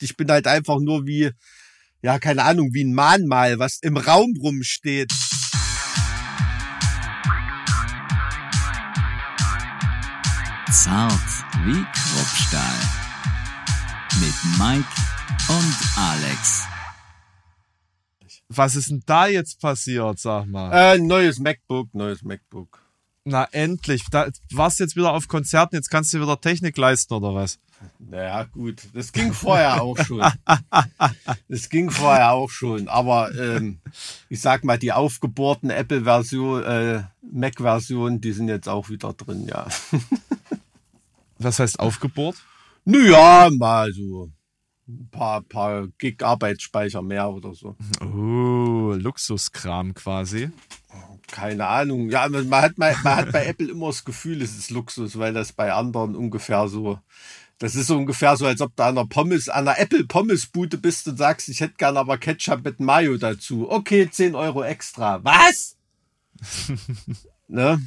Ich bin halt einfach nur wie, ja, keine Ahnung, wie ein Mahnmal, was im Raum rumsteht. Zart wie Kruppstahl. Mit Mike und Alex. Was ist denn da jetzt passiert, sag mal? Äh, neues MacBook, neues MacBook. Na, endlich. Da, warst jetzt wieder auf Konzerten, jetzt kannst du wieder Technik leisten, oder was? Naja, gut. Das ging vorher auch schon. Das ging vorher auch schon. Aber ähm, ich sag mal, die aufgebohrten Apple-Version, äh, Mac-Version, die sind jetzt auch wieder drin, ja. Was heißt aufgebohrt? Naja, mal so ein paar, paar Gig Arbeitsspeicher mehr oder so. Oh, Luxuskram quasi. Keine Ahnung. Ja, man hat, man, man hat bei Apple immer das Gefühl, es ist Luxus, weil das bei anderen ungefähr so das ist so ungefähr so, als ob du an einer Pommes, an einer Apple Pommesbude bist und sagst, ich hätte gern aber Ketchup mit Mayo dazu. Okay, 10 Euro extra. Was? ne?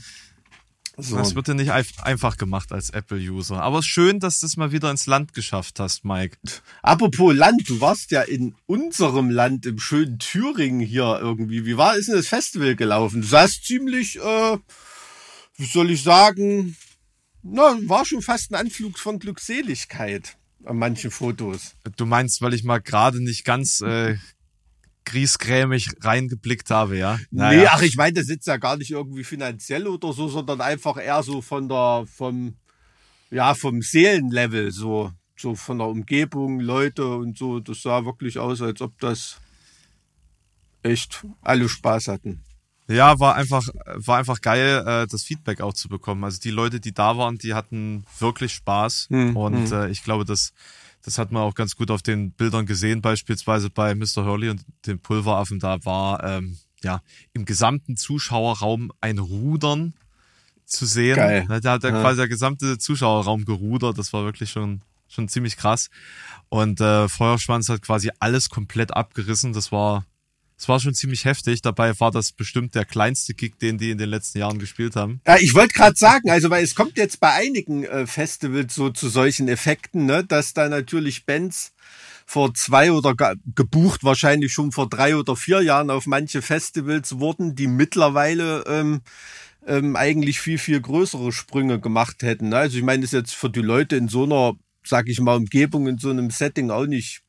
So. Das wird dir nicht einfach gemacht als Apple-User. Aber es ist schön, dass du es mal wieder ins Land geschafft hast, Mike. Apropos Land, du warst ja in unserem Land, im schönen Thüringen hier irgendwie. Wie war, ist denn das Festival gelaufen? Du sahst ziemlich, äh, wie soll ich sagen, na, war schon fast ein Anflug von Glückseligkeit an manchen Fotos. Du meinst, weil ich mal gerade nicht ganz äh, griesgrämig reingeblickt habe, ja? Naja. Nee, ach, ich meine, das sitzt ja gar nicht irgendwie finanziell oder so, sondern einfach eher so von der, vom, ja, vom Seelenlevel, so, so von der Umgebung, Leute und so. Das sah wirklich aus, als ob das echt alle Spaß hatten. Ja, war einfach, war einfach geil, äh, das Feedback auch zu bekommen. Also die Leute, die da waren, die hatten wirklich Spaß. Mhm. Und hm. äh, ich glaube, das, das hat man auch ganz gut auf den Bildern gesehen, beispielsweise bei Mr. Hurley und dem Pulveraffen. Da war ähm, ja im gesamten Zuschauerraum ein Rudern zu sehen. Geil. Da hat ja. quasi der gesamte Zuschauerraum gerudert. Das war wirklich schon, schon ziemlich krass. Und äh, Feuerschwanz hat quasi alles komplett abgerissen. Das war es war schon ziemlich heftig. Dabei war das bestimmt der kleinste Kick, den die in den letzten Jahren gespielt haben. Ja, ich wollte gerade sagen, also weil es kommt jetzt bei einigen äh, Festivals so zu solchen Effekten, ne, dass da natürlich Bands vor zwei oder gebucht wahrscheinlich schon vor drei oder vier Jahren auf manche Festivals wurden, die mittlerweile ähm, ähm, eigentlich viel, viel größere Sprünge gemacht hätten. Ne? Also ich meine, ist jetzt für die Leute in so einer, sag ich mal, Umgebung, in so einem Setting auch nicht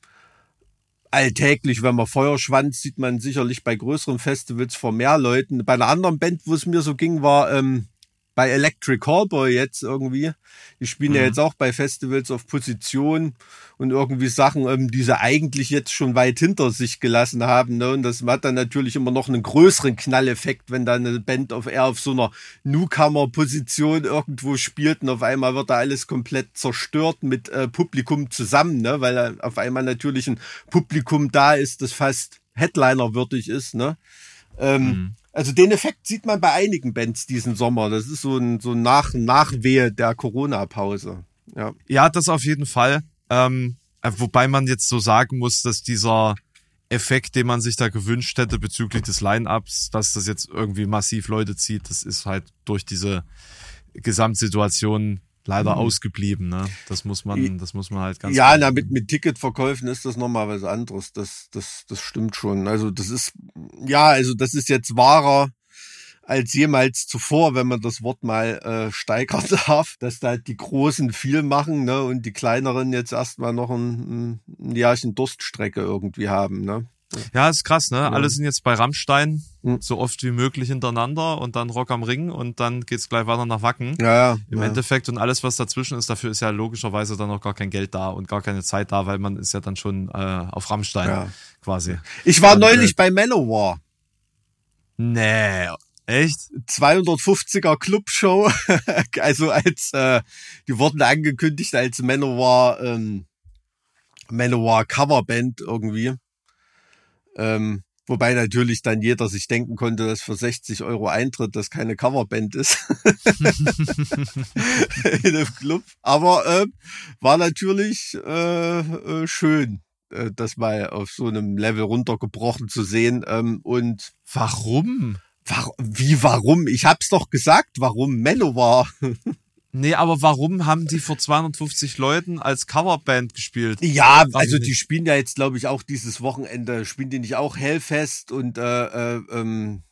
alltäglich, wenn man Feuerschwanz sieht man sicherlich bei größeren Festivals vor mehr Leuten. Bei einer anderen Band, wo es mir so ging, war ähm, bei Electric Callboy jetzt irgendwie. Die spielen mhm. ja jetzt auch bei Festivals auf Position und irgendwie Sachen, ähm, die sie eigentlich jetzt schon weit hinter sich gelassen haben. Ne? Und das hat dann natürlich immer noch einen größeren Knalleffekt, wenn dann eine Band auf eher auf so einer Newcomer-Position irgendwo spielt und auf einmal wird da alles komplett zerstört mit äh, Publikum zusammen, ne? weil auf einmal natürlich ein Publikum da ist, das fast Headliner würdig ist. Ne? Ähm, mhm. Also den Effekt sieht man bei einigen Bands diesen Sommer. Das ist so ein so ein Nach Nachwehe der Corona-Pause. Ja. ja, das auf jeden Fall. Ähm, äh, wobei man jetzt so sagen muss, dass dieser Effekt, den man sich da gewünscht hätte bezüglich des Line-ups, dass das jetzt irgendwie massiv Leute zieht, das ist halt durch diese Gesamtsituation leider mhm. ausgeblieben. Ne? Das muss man, das muss man halt ganz. Ja, na, mit, mit Ticketverkäufen ist das nochmal was anderes. Das, das, das stimmt schon. Also das ist, ja, also das ist jetzt wahrer als jemals zuvor, wenn man das Wort mal äh, steigern darf, dass da die Großen viel machen ne, und die Kleineren jetzt erstmal noch ein, ein Jahrchen Durststrecke irgendwie haben. Ne? Ja, ist krass, ne? Ja. Alle sind jetzt bei Rammstein hm. so oft wie möglich hintereinander und dann Rock am Ring und dann geht's gleich weiter nach Wacken. Ja, ja. Im ja. Endeffekt und alles, was dazwischen ist, dafür ist ja logischerweise dann auch gar kein Geld da und gar keine Zeit da, weil man ist ja dann schon äh, auf Rammstein ja. quasi. Ich war und, neulich äh, bei Manowar. Nee, echt? 250er Clubshow. also als äh, die wurden angekündigt als Manowar ähm, Manowar Coverband irgendwie. Ähm, wobei natürlich dann jeder sich denken konnte, dass für 60 Euro Eintritt das keine Coverband ist in dem Club. Aber äh, war natürlich äh, äh, schön, äh, das mal auf so einem Level runtergebrochen zu sehen. Ähm, und warum? Warum? Wie warum? Ich hab's doch gesagt, warum Mello war. Nee, aber warum haben die vor 250 Leuten als Coverband gespielt? Ja, also die spielen ja jetzt, glaube ich, auch dieses Wochenende, spielen die nicht auch Hellfest und äh, äh, ähm,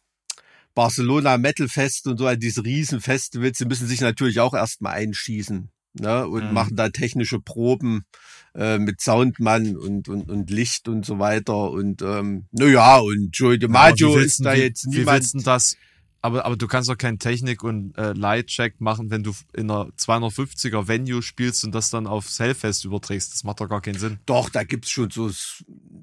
Barcelona Metal Fest und so, also diese Riesenfestivals, die müssen sich natürlich auch erstmal einschießen ne, und mhm. machen da technische Proben äh, mit Soundmann und, und, und Licht und so weiter. Und ähm, naja, und Joey DiMaggio ja, ist da wie, jetzt niemand. Wie willst denn das aber, aber du kannst doch keinen Technik- und äh, Light-Check machen, wenn du in einer 250er Venue spielst und das dann auf Hellfest überträgst. Das macht doch gar keinen Sinn. Doch, da gibt's schon so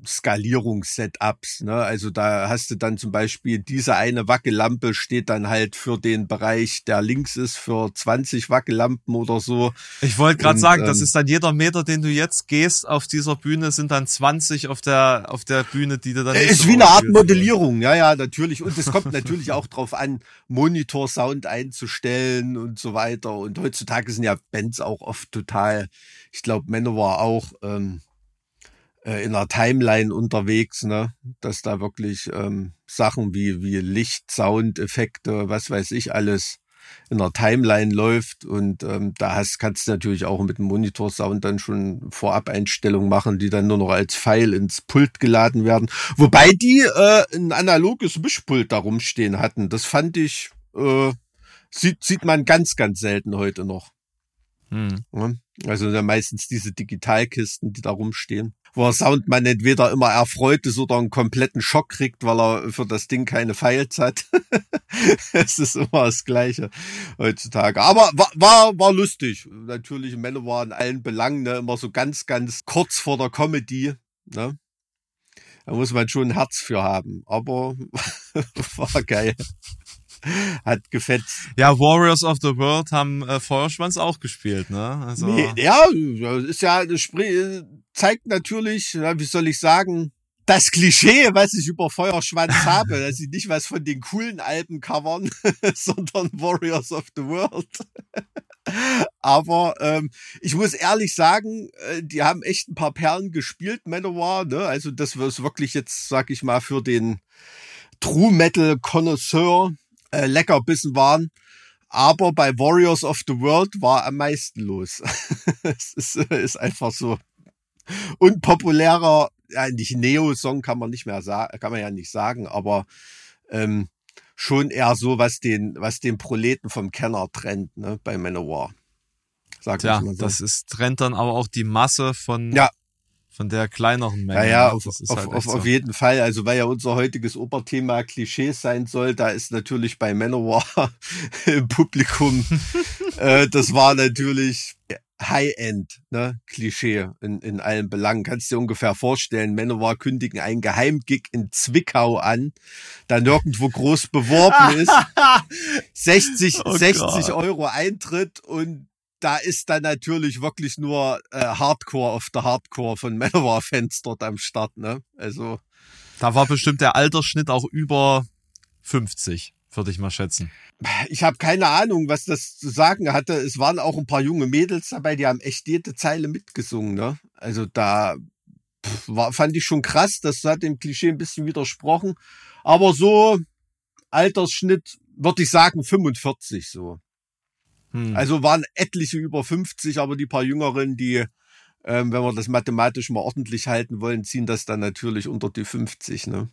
Skalierungs-Setups. Ne? Also da hast du dann zum Beispiel diese eine Wackellampe steht dann halt für den Bereich, der links ist, für 20 Wackellampen oder so. Ich wollte gerade sagen, ähm, das ist dann jeder Meter, den du jetzt gehst auf dieser Bühne, sind dann 20 auf der, auf der Bühne, die du dann. Ist wie eine Art Modellierung, ja, ja, natürlich. Und es kommt natürlich auch drauf an, Monitor-Sound einzustellen und so weiter. Und heutzutage sind ja Bands auch oft total, ich glaube, Manowar auch ähm, äh, in einer Timeline unterwegs, ne? Dass da wirklich ähm, Sachen wie, wie Licht, Sound, Effekte, was weiß ich alles in der Timeline läuft und ähm, da hast, kannst du natürlich auch mit dem Monitor-Sound dann schon Vorab-Einstellungen machen, die dann nur noch als Pfeil ins Pult geladen werden. Wobei die äh, ein analoges Mischpult da rumstehen hatten. Das fand ich, äh, sieht, sieht man ganz, ganz selten heute noch. Hm. Ja, also meistens diese Digitalkisten, die da rumstehen wo der Soundmann entweder immer erfreut ist oder einen kompletten Schock kriegt, weil er für das Ding keine Files hat. es ist immer das Gleiche heutzutage. Aber war, war, war lustig. Natürlich, Männer waren in allen Belangen ne, immer so ganz, ganz kurz vor der Comedy. Ne? Da muss man schon ein Herz für haben. Aber war geil. Hat gefetzt. Ja, Warriors of the World haben äh, Feuerschwanz auch gespielt, ne? Also nee, ja, ist ja, zeigt natürlich, wie soll ich sagen, das Klischee, was ich über Feuerschwanz habe, dass sie nicht was von den coolen Alben covern, sondern Warriors of the World. Aber ähm, ich muss ehrlich sagen, äh, die haben echt ein paar Perlen gespielt, Manowar. Ne? Also das ist wirklich jetzt, sag ich mal, für den True Metal Connoisseur äh, lecker bissen waren. Aber bei Warriors of the World war am meisten los. es ist, ist einfach so unpopulärer, ja, nicht Neo-Song kann man nicht mehr sagen, kann man ja nicht sagen, aber ähm, schon eher so, was den, was den Proleten vom Kenner trennt, ne, bei Manowar. Sag ja, so. das ist, trennt dann aber auch die Masse von, ja. Von der kleineren Menge. Ja, ja, auf, auf, halt auf, so. auf, jeden Fall. Also, weil ja unser heutiges Oberthema Klischees sein soll, da ist natürlich bei Manowar im Publikum, äh, das war natürlich High-End, ne, Klischee in, in allen Belangen. Kannst du dir ungefähr vorstellen, Manowar kündigen einen Geheimgig in Zwickau an, der nirgendwo groß beworben ist. 60, oh 60 Euro Eintritt und da ist dann natürlich wirklich nur äh, Hardcore auf der Hardcore von Manowar-Fans dort am Start, ne? Also. Da war bestimmt der Altersschnitt auch über 50 würde ich mal schätzen. Ich habe keine Ahnung, was das zu sagen hatte. Es waren auch ein paar junge Mädels dabei, die haben echt jede Zeile mitgesungen. Ne? Also da war, fand ich schon krass. Das hat dem Klischee ein bisschen widersprochen. Aber so Altersschnitt würde ich sagen 45 so. Hm. Also waren etliche über 50, aber die paar Jüngeren, die, ähm, wenn wir das mathematisch mal ordentlich halten wollen, ziehen das dann natürlich unter die 50. Ne?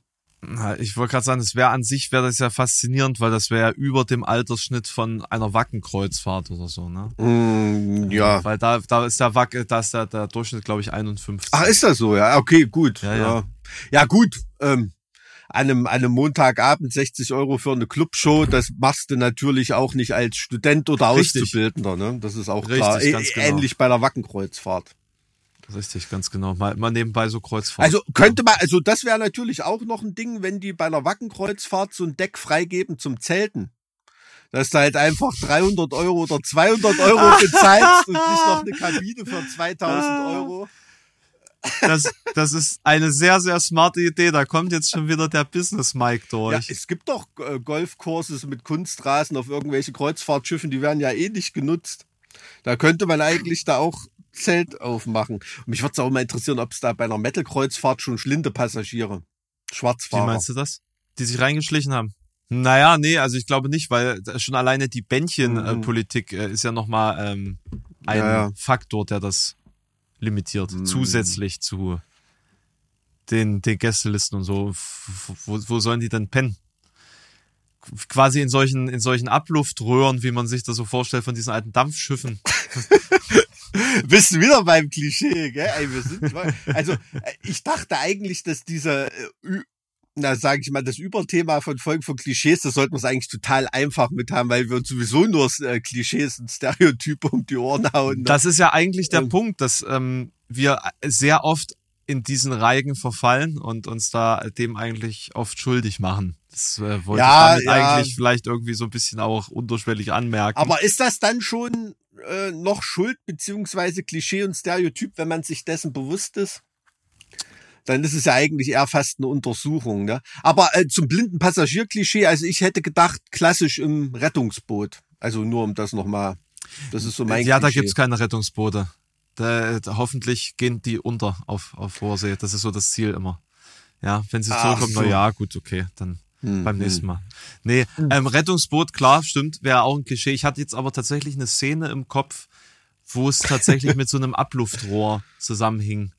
Ich wollte gerade sagen, das wäre an sich wäre das ja faszinierend, weil das wäre ja über dem Altersschnitt von einer Wackenkreuzfahrt oder so, ne? Mm, ja. Weil da, da ist der Wacke, da ist der, der Durchschnitt, glaube ich, 51. Ach, ist das so, ja? Okay, gut. Ja, ja. ja. ja gut. Ähm, an einem, an einem Montagabend 60 Euro für eine Clubshow, das machst du natürlich auch nicht als Student oder Richtig. Auszubildender, ne? Das ist auch Richtig, klar. Ä genau. Ähnlich bei der Wackenkreuzfahrt. Richtig, ganz genau. Mal, mal nebenbei so Kreuzfahrt. Also könnte man, also das wäre natürlich auch noch ein Ding, wenn die bei einer Wackenkreuzfahrt so ein Deck freigeben zum Zelten. Dass du halt einfach 300 Euro oder 200 Euro bezahlst und nicht noch eine Kabine für 2000 Euro. Das, das ist eine sehr, sehr smarte Idee. Da kommt jetzt schon wieder der Business Mike durch. Ja, es gibt doch äh, Golfkurse mit Kunstrasen auf irgendwelche Kreuzfahrtschiffen, die werden ja eh nicht genutzt. Da könnte man eigentlich da auch Zelt aufmachen. Und mich würde es auch mal interessieren, ob es da bei einer Metal-Kreuzfahrt schon schlinde Passagiere, Schwarzfahrer. Wie meinst du das? Die sich reingeschlichen haben? Naja, nee, also ich glaube nicht, weil schon alleine die Bändchenpolitik mhm. äh, ist ja nochmal ähm, ein ja, ja. Faktor, der das limitiert, mhm. zusätzlich zu den, den Gästelisten und so. Wo, wo sollen die denn pennen? Quasi in solchen, in solchen Abluftröhren, wie man sich das so vorstellt, von diesen alten Dampfschiffen. Bist du wieder beim Klischee, gell? Also, äh, ich dachte eigentlich, dass dieser, äh, na, sage ich mal, das Überthema von Folgen von Klischees, das sollten wir es eigentlich total einfach mit haben, weil wir uns sowieso nur äh, Klischees und Stereotype um die Ohren hauen. Ne? Das ist ja eigentlich der ähm, Punkt, dass ähm, wir sehr oft in diesen Reigen verfallen und uns da dem eigentlich oft schuldig machen. Das äh, wollte ja, ich damit ja. eigentlich vielleicht irgendwie so ein bisschen auch unterschwellig anmerken. Aber ist das dann schon äh, noch Schuld beziehungsweise Klischee und Stereotyp, wenn man sich dessen bewusst ist? Dann ist es ja eigentlich eher fast eine Untersuchung. Ne? Aber äh, zum blinden Passagierklischee, also ich hätte gedacht, klassisch im Rettungsboot. Also nur um das nochmal. Das ist so mein Ja, Klischee. da gibt's keine Rettungsboote. Da, da, hoffentlich gehen die unter auf, auf Vorsee. Das ist so das Ziel immer. Ja, wenn sie zurückkommen, so. na ja, gut, okay, dann hm, beim nächsten hm. Mal. Nee, hm. ähm, Rettungsboot, klar, stimmt, wäre auch ein Klischee. Ich hatte jetzt aber tatsächlich eine Szene im Kopf, wo es tatsächlich mit so einem Abluftrohr zusammenhing.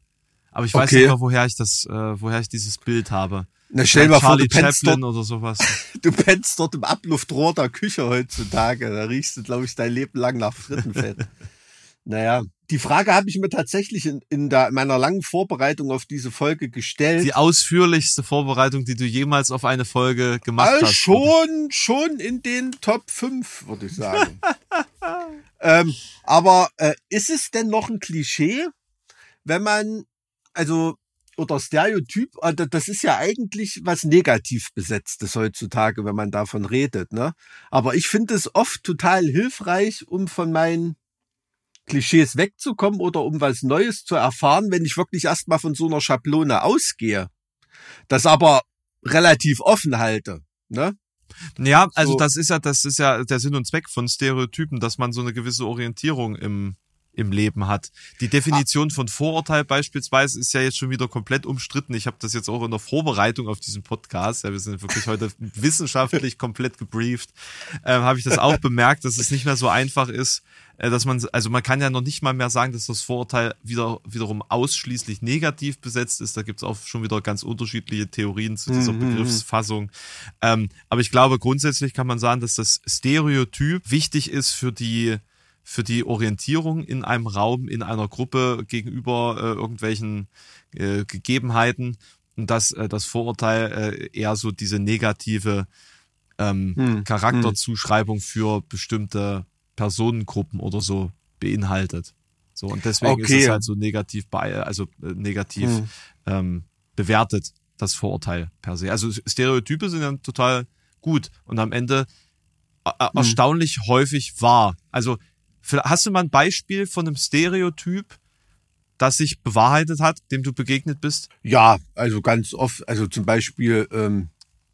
Aber ich weiß okay. nicht mehr, woher ich das, äh, woher ich dieses Bild habe. Na, stell mal vor, du pennst dort, oder sowas. du pennst dort im Abluftrohr der Küche heutzutage. Da riechst du, glaube ich, dein Leben lang nach Frittenfett. naja, die Frage habe ich mir tatsächlich in, in, der, in meiner langen Vorbereitung auf diese Folge gestellt. Die ausführlichste Vorbereitung, die du jemals auf eine Folge gemacht also hast. Schon, schon in den Top 5, würde ich sagen. ähm, aber äh, ist es denn noch ein Klischee, wenn man, also, oder Stereotyp, also das ist ja eigentlich was negativ besetztes heutzutage, wenn man davon redet, ne? Aber ich finde es oft total hilfreich, um von meinen Klischees wegzukommen oder um was Neues zu erfahren, wenn ich wirklich erstmal von so einer Schablone ausgehe. Das aber relativ offen halte. Ne? Ja, also so. das ist ja, das ist ja der Sinn und Zweck von Stereotypen, dass man so eine gewisse Orientierung im, im Leben hat. Die Definition von Vorurteil beispielsweise ist ja jetzt schon wieder komplett umstritten. Ich habe das jetzt auch in der Vorbereitung auf diesen Podcast, ja, wir sind wirklich heute wissenschaftlich komplett gebrieft, ähm, habe ich das auch bemerkt, dass es nicht mehr so einfach ist, äh, dass man, also man kann ja noch nicht mal mehr sagen, dass das Vorurteil wieder, wiederum ausschließlich negativ besetzt ist. Da gibt es auch schon wieder ganz unterschiedliche Theorien zu dieser mhm. Begriffsfassung. Ähm, aber ich glaube, grundsätzlich kann man sagen, dass das Stereotyp wichtig ist für die, für die Orientierung in einem Raum, in einer Gruppe gegenüber äh, irgendwelchen äh, Gegebenheiten und dass äh, das Vorurteil äh, eher so diese negative ähm, hm. Charakterzuschreibung für bestimmte Personengruppen oder so beinhaltet. So und deswegen okay. ist es halt so negativ bei, also äh, negativ hm. ähm, bewertet das Vorurteil per se. Also Stereotype sind ja total gut und am Ende äh, hm. erstaunlich häufig wahr. Also hast du mal ein Beispiel von einem Stereotyp, das sich bewahrheitet hat, dem du begegnet bist? Ja, also ganz oft, also zum Beispiel ähm,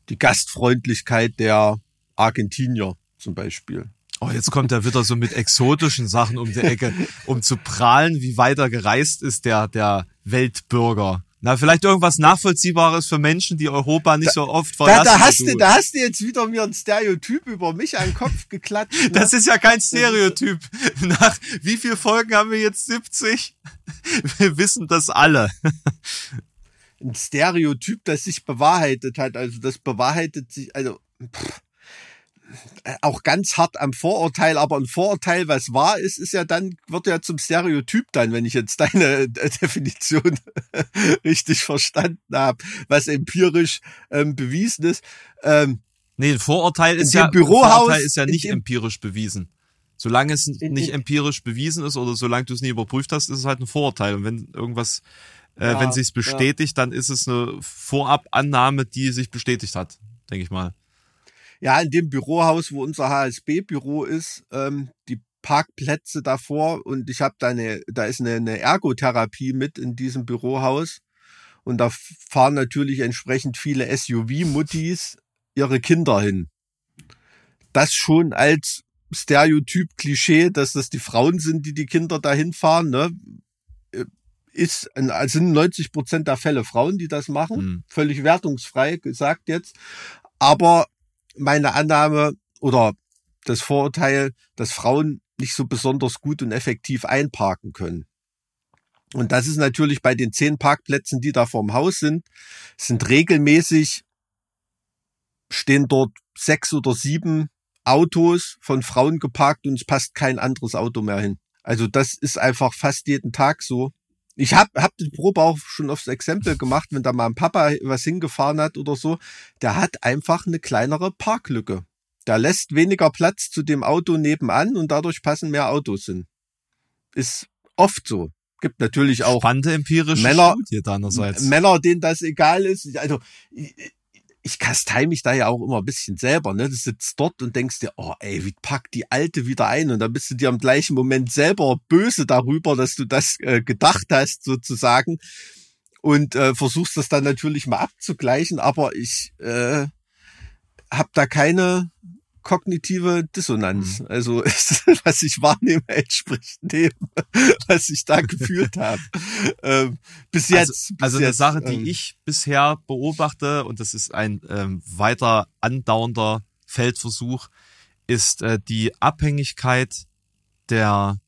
die Gastfreundlichkeit der Argentinier zum Beispiel. Oh, jetzt kommt er wieder so mit exotischen Sachen um die Ecke, um zu prahlen, wie weiter gereist ist der, der Weltbürger. Na, vielleicht irgendwas Nachvollziehbares für Menschen, die Europa nicht da, so oft verlassen. Da, da, hast du, da hast du jetzt wieder mir ein Stereotyp über mich an den Kopf geklatscht. Ne? Das ist ja kein Stereotyp. Nach wie viel Folgen haben wir jetzt? 70? Wir wissen das alle. Ein Stereotyp, das sich bewahrheitet hat. Also das bewahrheitet sich, also pff, auch ganz hart am Vorurteil, aber ein Vorurteil, was wahr ist, ist ja dann, wird ja zum Stereotyp dann, wenn ich jetzt deine äh, Definition richtig verstanden habe, was empirisch ähm, bewiesen ist. Ähm, nee, ein Vorurteil ist ja, Bürohaus, Vorurteil ist ja nicht empirisch bewiesen. Solange es nicht empirisch bewiesen ist oder solange du es nie überprüft hast, ist es halt ein Vorurteil. Und wenn irgendwas, äh, ja, wenn sich's bestätigt, ja. dann ist es eine Vorabannahme, die sich bestätigt hat, denke ich mal. Ja, in dem Bürohaus, wo unser HSB-Büro ist, ähm, die Parkplätze davor und ich habe da eine, da ist eine, eine Ergotherapie mit in diesem Bürohaus und da fahren natürlich entsprechend viele SUV-Muttis ihre Kinder hin. Das schon als Stereotyp-Klischee, dass das die Frauen sind, die die Kinder dahin fahren, ne? Äh, ist, sind 90 Prozent der Fälle Frauen, die das machen. Mhm. Völlig wertungsfrei gesagt jetzt. Aber meine Annahme oder das Vorurteil, dass Frauen nicht so besonders gut und effektiv einparken können. Und das ist natürlich bei den zehn Parkplätzen, die da vorm Haus sind, sind regelmäßig, stehen dort sechs oder sieben Autos von Frauen geparkt und es passt kein anderes Auto mehr hin. Also das ist einfach fast jeden Tag so. Ich habe hab die Probe auch schon aufs Exempel gemacht, wenn da mal ein Papa was hingefahren hat oder so, der hat einfach eine kleinere Parklücke. Der lässt weniger Platz zu dem Auto nebenan und dadurch passen mehr Autos hin. Ist oft so. Gibt natürlich auch Spannende empirische Männer, Studie deinerseits. Männer, denen das egal ist. Also ich kastei mich da ja auch immer ein bisschen selber, ne? Du sitzt dort und denkst dir, oh ey, wie packt die Alte wieder ein? Und dann bist du dir im gleichen Moment selber böse darüber, dass du das äh, gedacht hast, sozusagen. Und äh, versuchst das dann natürlich mal abzugleichen, aber ich äh, habe da keine kognitive Dissonanz. Mhm. Also was ich wahrnehme, entspricht dem, was ich da gefühlt habe. Ähm, bis also, jetzt. Also, bis also eine jetzt, Sache, die ähm, ich bisher beobachte, und das ist ein ähm, weiter andauernder Feldversuch, ist äh, die Abhängigkeit der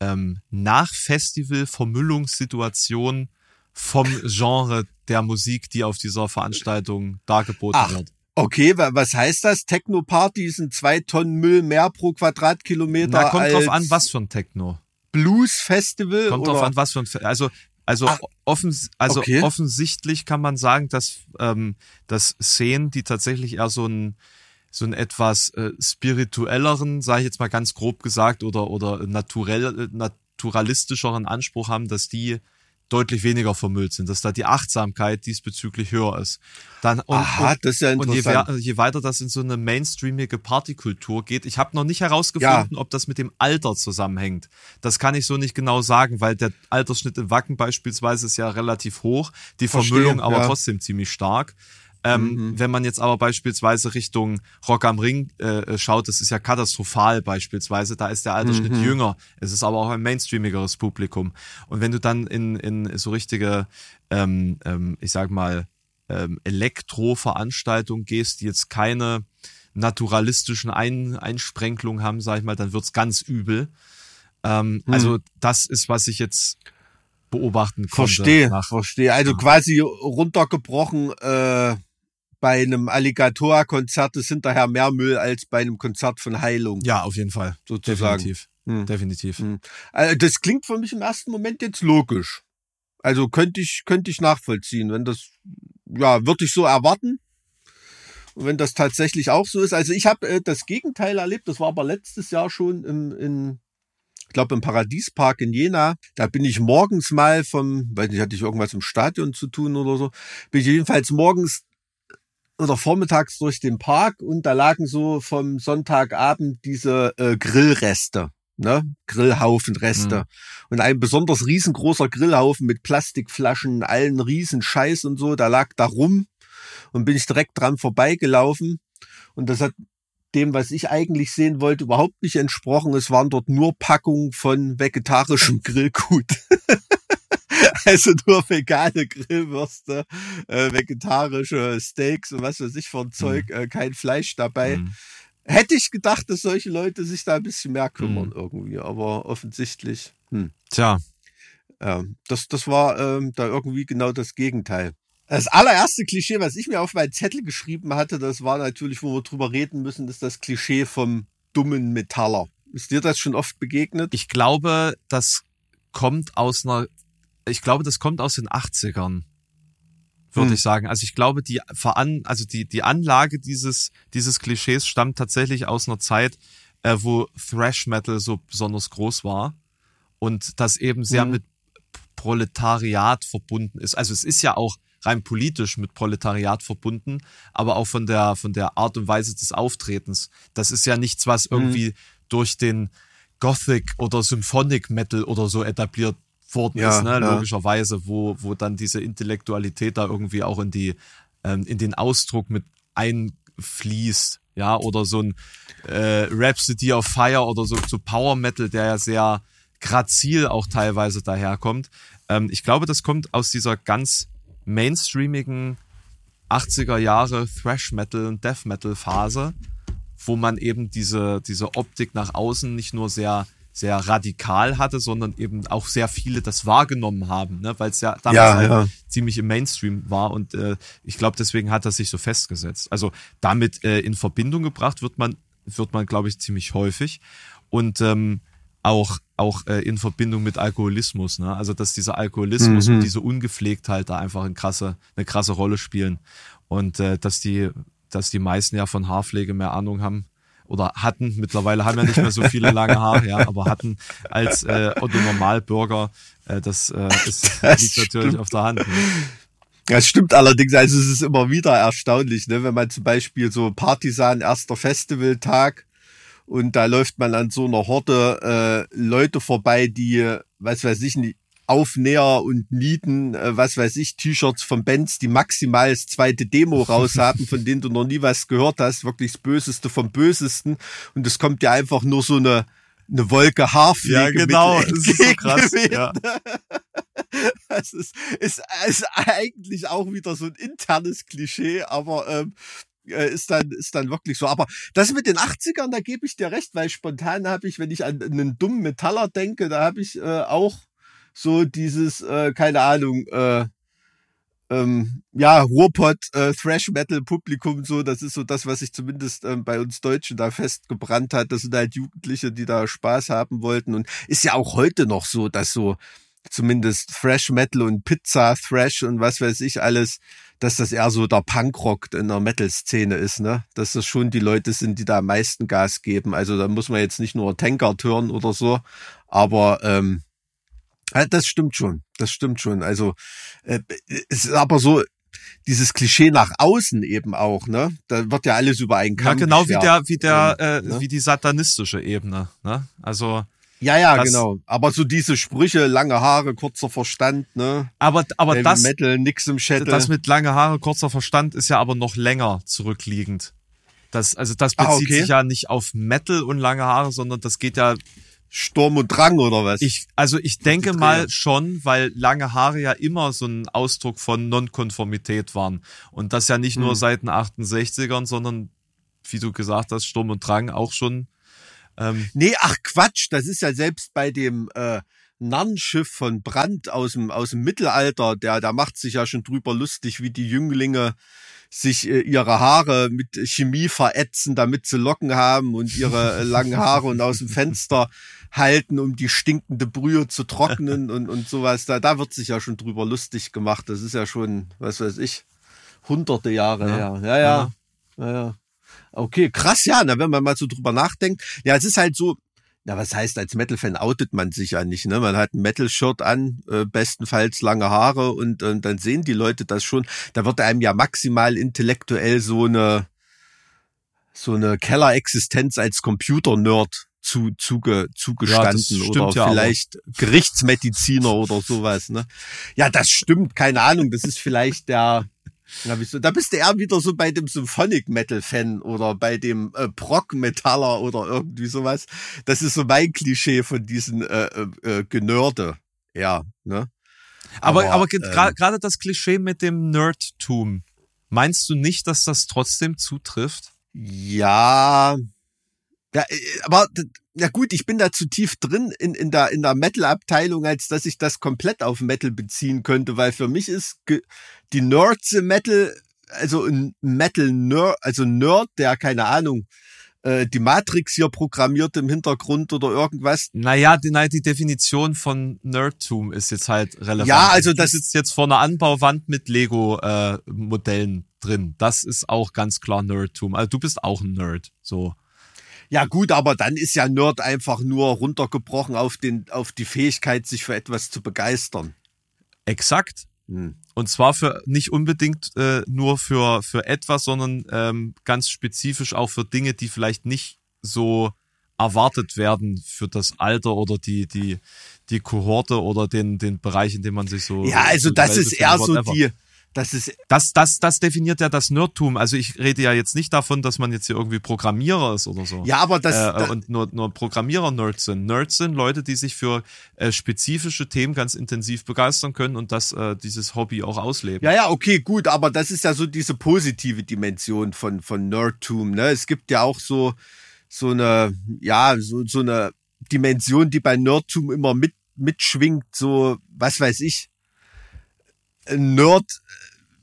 ähm, Nach-Festival-Vermüllungssituation vom Genre der Musik, die auf dieser Veranstaltung dargeboten Ach, wird. Okay, wa- was heißt das? Techno-Party sind zwei Tonnen Müll mehr pro Quadratkilometer Da kommt drauf an, was für ein Techno. Blues-Festival? Kommt oder? drauf an, was für ein, Fe- also also Ah, offens also okay. offensichtlich kann man sagen, dass ähm, dass Szenen, die tatsächlich eher so ein so einen etwas äh, spirituelleren, sage ich jetzt mal ganz grob gesagt, oder oder naturell naturalistischeren Anspruch haben, dass die deutlich weniger vermüllt sind, dass da die Achtsamkeit diesbezüglich höher ist. Dann und, Aha, und, das ist ja und je, interessant. je weiter das in so eine mainstreamige Partykultur geht, ich habe noch nicht herausgefunden, ob das mit dem Alter zusammenhängt. Das kann ich so nicht genau sagen, weil der Altersschnitt im Wacken beispielsweise ist ja relativ hoch, die Vermüllung aber ja. trotzdem ziemlich stark. Ähm, Mhm. Wenn man jetzt aber beispielsweise Richtung Rock am Ring äh, schaut, das ist ja katastrophal beispielsweise, da ist der Altersschnitt Mhm. jünger. Es ist aber auch ein mainstreamigeres Publikum. Und wenn du dann in, in so richtige, ähm, ähm, ich sag mal, ähm, Elektro-Veranstaltungen gehst, die jetzt keine naturalistischen Ein Einsprenkelungen haben, sag ich mal, dann wird's ganz übel. Ähm, Hm. Also das ist, was ich jetzt beobachten konnte. Verstehe, verstehe. Also Ja. quasi runtergebrochen, äh, bei einem Alligator-Konzert ist hinterher mehr Müll als bei einem Konzert von Heilung, Ja, auf jeden Fall. sozusagen. Definitiv. Hm. Definitiv. Hm. Also das klingt für mich im ersten Moment jetzt logisch. Also könnte ich, könnte ich nachvollziehen, wenn das, ja, würde ich so erwarten. Und wenn das tatsächlich auch so ist. Also ich habe äh, das Gegenteil erlebt, das war aber letztes Jahr schon im, in, ich glaube im Paradiespark in Jena. Da bin ich morgens mal vom, weiß nicht, hatte ich irgendwas im Stadion zu tun oder so, bin ich jedenfalls morgens oder vormittags durch den Park und da lagen so vom Sonntagabend diese äh, Grillreste, ne? Grillhaufenreste. Mhm. Und ein besonders riesengroßer Grillhaufen mit Plastikflaschen, allen riesen Scheiß und so, da lag da rum und bin ich direkt dran vorbeigelaufen. Und das hat dem, was ich eigentlich sehen wollte, überhaupt nicht entsprochen. Es waren dort nur Packungen von vegetarischem Grillgut. Also nur vegane Grillwürste, äh, vegetarische Steaks und was weiß ich von Zeug, äh, kein Fleisch dabei. Mhm. Hätte ich gedacht, dass solche Leute sich da ein bisschen mehr kümmern Mhm. irgendwie, aber offensichtlich, hm. Tja, Ja, das, das war ähm, da irgendwie genau das Gegenteil. Das allererste Klischee, was ich mir auf meinen Zettel geschrieben hatte, das war natürlich, wo wir drüber reden müssen, ist das Klischee vom dummen Metaller. Ist dir das schon oft begegnet? ich glaube, das kommt aus einer, ich glaube, das kommt aus den 80ern, würde Hm. ich sagen. Also ich glaube, die Veran also die, die Anlage dieses, dieses Klischees stammt tatsächlich aus einer Zeit, äh, wo Thrash Metal so besonders groß war und das eben sehr Mhm. mit Proletariat verbunden ist. Also es ist ja auch rein politisch mit Proletariat verbunden, aber auch von der, von der Art und Weise des Auftretens. Das ist ja nichts, was Mhm. irgendwie durch den Gothic oder Symphonic Metal oder so etabliert worden Ja, ist, ne? logischerweise, wo, wo dann diese Intellektualität da irgendwie auch in die, ähm, in den Ausdruck mit einfließt, ja, oder so ein äh, Rhapsody of Fire oder so, so Power Metal, der ja sehr grazil auch teilweise daherkommt. Ähm, ich glaube, das kommt aus dieser ganz mainstreamigen 80er Jahre Thrash Metal und Death Metal Phase, wo man eben diese, diese Optik nach außen nicht nur sehr sehr radikal hatte, sondern eben auch sehr viele das wahrgenommen haben, ne? weil es ja damals Ja, halt ja. ziemlich im Mainstream war und äh, ich glaube, deswegen hat das sich so festgesetzt. Also damit äh, in Verbindung gebracht wird man, wird man, glaube ich, ziemlich häufig und ähm, auch auch äh, in Verbindung mit Alkoholismus, ne? Also dass dieser Alkoholismus Mhm. und diese Ungepflegtheit da einfach eine krasse, eine krasse Rolle spielen und äh, dass die, dass die meisten ja von Haarpflege mehr Ahnung haben oder hatten. Mittlerweile haben ja nicht mehr so viele lange Haare, ja, aber hatten als äh, Otto Normalbürger. Äh, das äh, ist, Das liegt natürlich stimmt. auf der Hand. Ne? Das stimmt allerdings, also es ist immer wieder erstaunlich, ne? wenn man zum Beispiel so Partisan erster Festivaltag und da läuft man an so einer Horde äh, Leute vorbei, die, was weiß ich, nicht, Aufnäher und Nieten, äh, was weiß ich, T-Shirts von Bands, die maximal das zweite Demo raus haben, von denen du noch nie was gehört hast, wirklich das Böseste vom Bösesten und es kommt dir einfach nur so eine eine Wolke Haarpflege mit das ist so krass. Ja. Das ist, ist, ist eigentlich auch wieder so ein internes Klischee, aber ähm, äh, ist dann ist dann wirklich so. Aber das mit den 80ern, da gebe ich dir recht, weil spontan habe ich, wenn ich an einen dummen Metaller denke, da habe ich äh, auch so dieses, äh, keine Ahnung, äh, ähm, ja, Ruhrpott, äh, Thrash Metal Publikum, so, das ist so das, was sich zumindest ähm, bei uns Deutschen da festgebrannt hat. Das sind halt Jugendliche, die da Spaß haben wollten. Und ist ja auch heute noch so, dass so zumindest Thrash Metal und Pizza Thrash und was weiß ich alles, dass das eher so der Punkrock in der Metal-Szene ist, ne? Dass das schon die Leute sind, die da am meisten Gas geben. Also da muss man jetzt nicht nur Tankard hören oder so, aber ähm, das stimmt schon. Das stimmt schon. Also äh, es ist aber so dieses Klischee nach außen eben auch, ne? Da wird ja alles über einen Ja, Kamm genau wie der, wie der, äh, ne? wie die satanistische Ebene. Ne? Also, Ja, ja, genau. Aber so diese Sprüche, lange Haare, kurzer Verstand, ne? aber, aber Heavy das, Metal, nix im Schädel. das mit lange Haare, kurzer Verstand ist ja aber noch länger zurückliegend. Das, also das Ah, bezieht okay. sich ja nicht auf Metal und lange Haare, sondern das geht ja Sturm und Drang oder was? Ich, also ich denke mal schon, weil lange Haare ja immer so ein Ausdruck von Nonkonformität waren. Und das ja nicht nur Hm. seit den 68ern, sondern, wie du gesagt hast, Sturm und Drang auch schon. Ähm, Nee, ach Quatsch, das ist ja selbst bei dem äh, Narrenschiff von Brandt aus dem, aus dem Mittelalter, der, der macht sich ja schon drüber lustig, wie die Jünglinge sich äh, ihre Haare mit Chemie verätzen, damit sie Locken haben und ihre äh, langen Haare und aus dem Fenster halten, um die stinkende Brühe zu trocknen und, und sowas. Da, da wird sich ja schon drüber lustig gemacht. Das ist ja schon, was weiß ich, hunderte Jahre Ja. her. Ja, ja. ja, ja. Okay, krass, ja, na, wenn man mal so drüber nachdenkt. Ja, es ist halt so, na, was heißt, als Metal-Fan outet man sich ja nicht, ne? Man hat ein Metal-Shirt an, äh, bestenfalls lange Haare und, und dann sehen die Leute das schon. Da wird einem ja maximal intellektuell so eine, so eine Kellerexistenz als Computer-Nerd zu, zuge, zugestanden stimmt oder ja aber. vielleicht Gerichtsmediziner oder sowas, ne? Ja, das stimmt, keine Ahnung, das ist vielleicht der, ja, wieso? Da bist du eher wieder so bei dem Symphonic Metal Fan oder bei dem äh, Prog Metaller oder irgendwie sowas. Das ist so mein Klischee von diesen äh, äh, äh, Genörde. Ja, ne? aber, aber, ähm, gra- gerade das Klischee mit dem Nerdtum. Meinst du nicht, dass das trotzdem zutrifft? Ja, ja, äh, aber ja gut, ich bin da zu tief drin in, in der, in der Metal-Abteilung, als dass ich das komplett auf Metal beziehen könnte, weil für mich ist die Nerds im Metal, also ein Metal-Nerd, also Nerd, der, keine Ahnung, äh, die Matrix hier programmiert im Hintergrund oder irgendwas. Naja, die, nein, die Definition von Nerdtum ist jetzt halt relevant. Ja, also das- sitzt jetzt vor einer Anbauwand mit Lego-Modellen drin. Das ist auch ganz klar Nerdtum. Also du bist auch ein Nerd. So. Ja gut, aber dann ist ja Nerd einfach nur runtergebrochen auf den, auf die Fähigkeit, sich für etwas zu begeistern. Exakt. Hm. Und zwar für nicht unbedingt äh, nur für, für etwas, sondern ähm, ganz spezifisch auch für Dinge, die vielleicht nicht so erwartet werden für das Alter oder die, die, die Kohorte oder den, den Bereich, in dem man sich so. Ja, also so das ist eher so die, Das ist das, das, das definiert ja das Nerdtum. Also ich rede ja jetzt nicht davon, dass man jetzt hier irgendwie Programmierer ist oder so. Ja, aber das, äh, das und nur, nur Programmierer-Nerds sind. Nerds sind Leute, die sich für äh, spezifische Themen ganz intensiv begeistern können und das äh, dieses Hobby auch ausleben. Ja, ja, okay, gut, aber das ist ja so diese positive Dimension von von Nerdtum. Ne? Es gibt ja auch so so eine ja so so eine Dimension, die bei Nerdtum immer mit mitschwingt. So was weiß ich. Nerd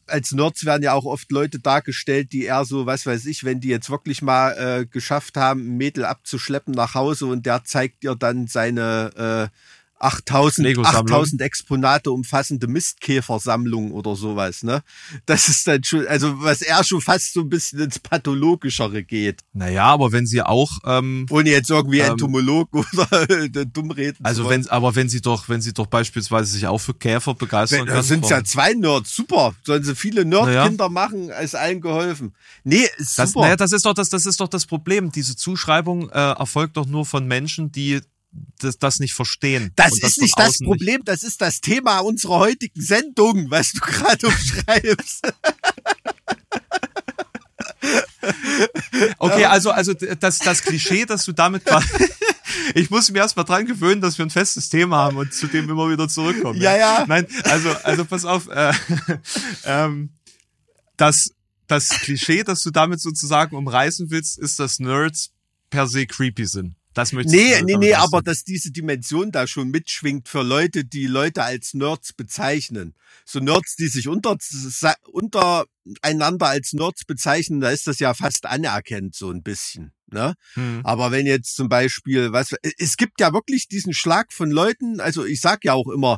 als Nerds werden ja auch oft Leute dargestellt, die eher so, was weiß ich, wenn die jetzt wirklich mal äh, geschafft haben, ein Mädel abzuschleppen nach Hause und der zeigt ihr dann seine äh, 8000, Lego-Sammlung. 8000 Exponate umfassende Mistkäfersammlung oder sowas, ne? Das ist dann schon, also was er schon fast so ein bisschen ins Pathologischere geht. Naja, aber wenn sie auch ähm, Ohne jetzt irgendwie Ähm, Entomolog oder dumm reden Also wenn, aber wenn sie doch, wenn sie doch beispielsweise sich auch für Käfer begeistern Wenn, kann, da sind ja zwei Nerds, super. Sollen sie viele Nerdkinder machen, ist allen geholfen. Nee, ist das, super. naja, das ist doch das, das ist doch das Problem. Diese Zuschreibung äh, erfolgt doch nur von Menschen, die das, das nicht verstehen. Das ist nicht das Problem, das ist das Thema unserer heutigen Sendung, was du gerade umschreibst. Okay, also, also das, das Klischee, dass du damit. Ich muss mir erst mal dran gewöhnen, dass wir ein festes Thema haben und zu dem immer wieder zurückkommen. Ja, ja. Nein, also, also pass auf, äh, ähm, das, das Klischee, das du damit sozusagen umreißen willst, ist, dass Nerds per se creepy sind. Das möchtest Nee, du nee, nee, ausdrücken. aber dass diese Dimension da schon mitschwingt für Leute, die Leute als Nerds bezeichnen. So Nerds, die sich unter, untereinander als Nerds bezeichnen, da ist das ja fast anerkannt, so ein bisschen. Ne? Hm. Aber wenn jetzt zum Beispiel, was, es gibt ja wirklich diesen Schlag von Leuten, also ich sag ja auch immer,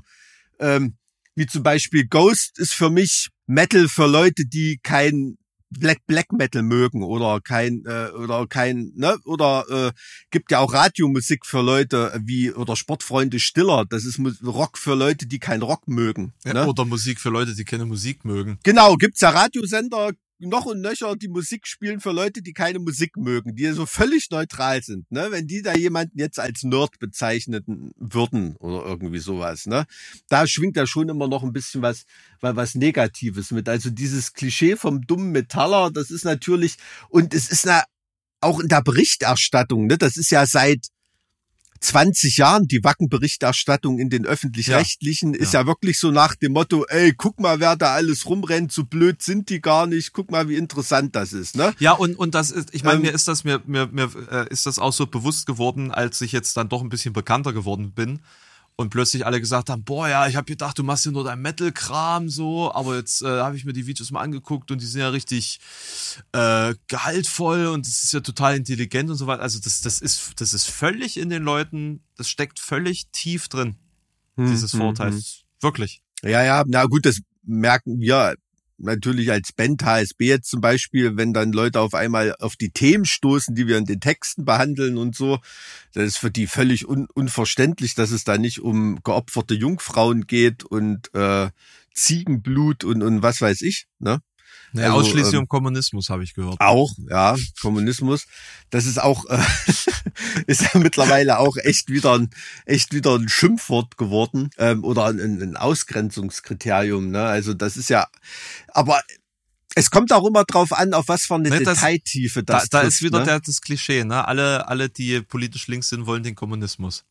ähm, wie zum Beispiel Ghost ist für mich Metal für Leute, die kein Black Black Metal mögen oder kein äh, oder kein ne oder äh, gibt ja auch Radiomusik für Leute wie oder Sportfreunde Stiller das ist Rock für Leute die kein Rock mögen Ja, ne? Oder Musik für Leute, die keine Musik mögen. genau gibt's ja Radiosender noch und nöcher die Musik spielen für Leute die keine Musik mögen die so völlig neutral sind ne? Wenn die da jemanden jetzt als Nerd bezeichnen würden oder irgendwie sowas ne? Da schwingt ja schon immer noch ein bisschen was was Negatives mit. Also dieses Klischee vom dummen Metaller, das ist natürlich, und es ist na, auch in der Berichterstattung, ne, das ist ja seit 20 Jahren die Wacken-Berichterstattung in den öffentlich-rechtlichen ist ja wirklich so nach dem Motto, ey, guck mal, wer da alles rumrennt, so blöd sind die gar nicht, guck mal, wie interessant das ist, ne? Ja, und, und das ist, ich meine, Ähm, mir ist das, mir, mir, mir äh, ist das auch so bewusst geworden, als ich jetzt dann doch ein bisschen bekannter geworden bin und plötzlich alle gesagt haben, boah, ja, ich habe gedacht, du machst ja nur dein Metal-Kram so, aber jetzt äh, habe ich mir die Videos mal angeguckt und die sind ja richtig äh, gehaltvoll und es ist ja total intelligent und so weiter. Also das, das ist, das ist völlig in den Leuten, das steckt völlig tief drin, dieses Vorteil. Wirklich. Ja, ja, na gut, das merken wir natürlich als Band HSB jetzt zum Beispiel, wenn dann Leute auf einmal auf die Themen stoßen, die wir in den Texten behandeln und so. Das ist für die völlig un unverständlich, dass es da nicht um geopferte Jungfrauen geht und äh, Ziegenblut und, und was weiß ich. Ne? Naja, Also, ausschließlich ähm, um Kommunismus habe ich gehört. Auch, ja, Kommunismus. Das ist auch, äh, ist ja mittlerweile auch echt wieder ein, echt wieder ein Schimpfwort geworden ähm, oder ein, ein Ausgrenzungskriterium. Ne? Also das ist ja, aber es kommt auch immer drauf an, auf was für eine Ne, das- Detailtiefe Da, das da trifft, ist wieder ne? der, das Klischee, ne? Alle, alle, die politisch links sind, wollen den Kommunismus.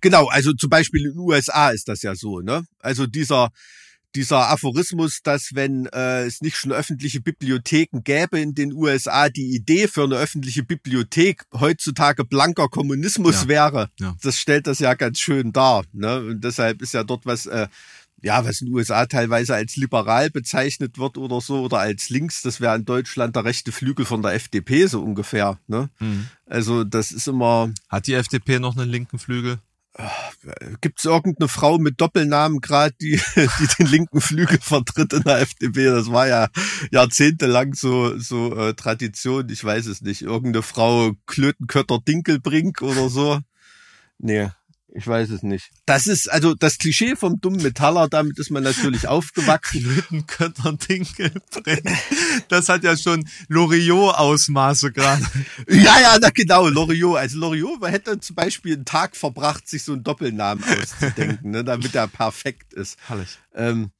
Genau, also zum Beispiel in den USA ist das ja so, ne? Also dieser dieser Aphorismus, dass wenn äh, es nicht schon öffentliche Bibliotheken gäbe in den USA, die Idee für eine öffentliche Bibliothek heutzutage blanker Kommunismus Ja. wäre, Ja. das stellt das ja ganz schön dar. Ne? Und deshalb ist ja dort was, äh, ja, was in den USA teilweise als liberal bezeichnet wird oder so oder als links, das wäre in Deutschland der rechte Flügel von der FDP so ungefähr. Ne? Also das ist immer, Hat die FDP noch einen linken Flügel? Gibt es irgendeine Frau mit Doppelnamen gerade, die, die den linken Flügel vertritt in der FDP? Das war ja jahrzehntelang so, so äh, Tradition. Ich weiß es nicht. Irgendeine Frau Klötenkötter Dinkelbrink oder so. Nee, ich weiß es nicht. Das ist also das Klischee vom dummen Metaller, damit ist man natürlich aufgewachsen. Lötenkötter Dinkelbrenn. Das hat ja schon Loriot-Ausmaße gerade. Ja, ja, na genau, Loriot. Also Loriot hätte zum Beispiel einen Tag verbracht, sich so einen Doppelnamen auszudenken, ne, damit er perfekt ist. Herrlich. Ähm,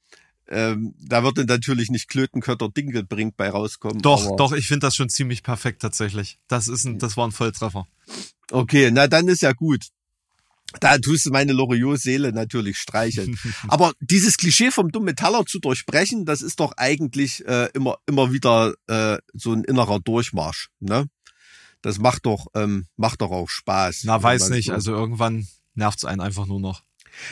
ähm, da würde natürlich nicht Klötenkötter Dinkel bringt bei rauskommen. Doch, doch, ich finde das schon ziemlich perfekt tatsächlich. Das ist ein, das war ein Volltreffer. Okay, na dann ist ja gut. Da tust du meine Loriot-Seele natürlich streicheln. Aber dieses Klischee vom dummen Metaller zu durchbrechen, das ist doch eigentlich äh, immer, immer wieder äh, so ein innerer Durchmarsch. Ne? Das macht doch, ähm, macht doch auch Spaß. Na, weiß nicht. So. Also irgendwann nervt's einen einfach nur noch.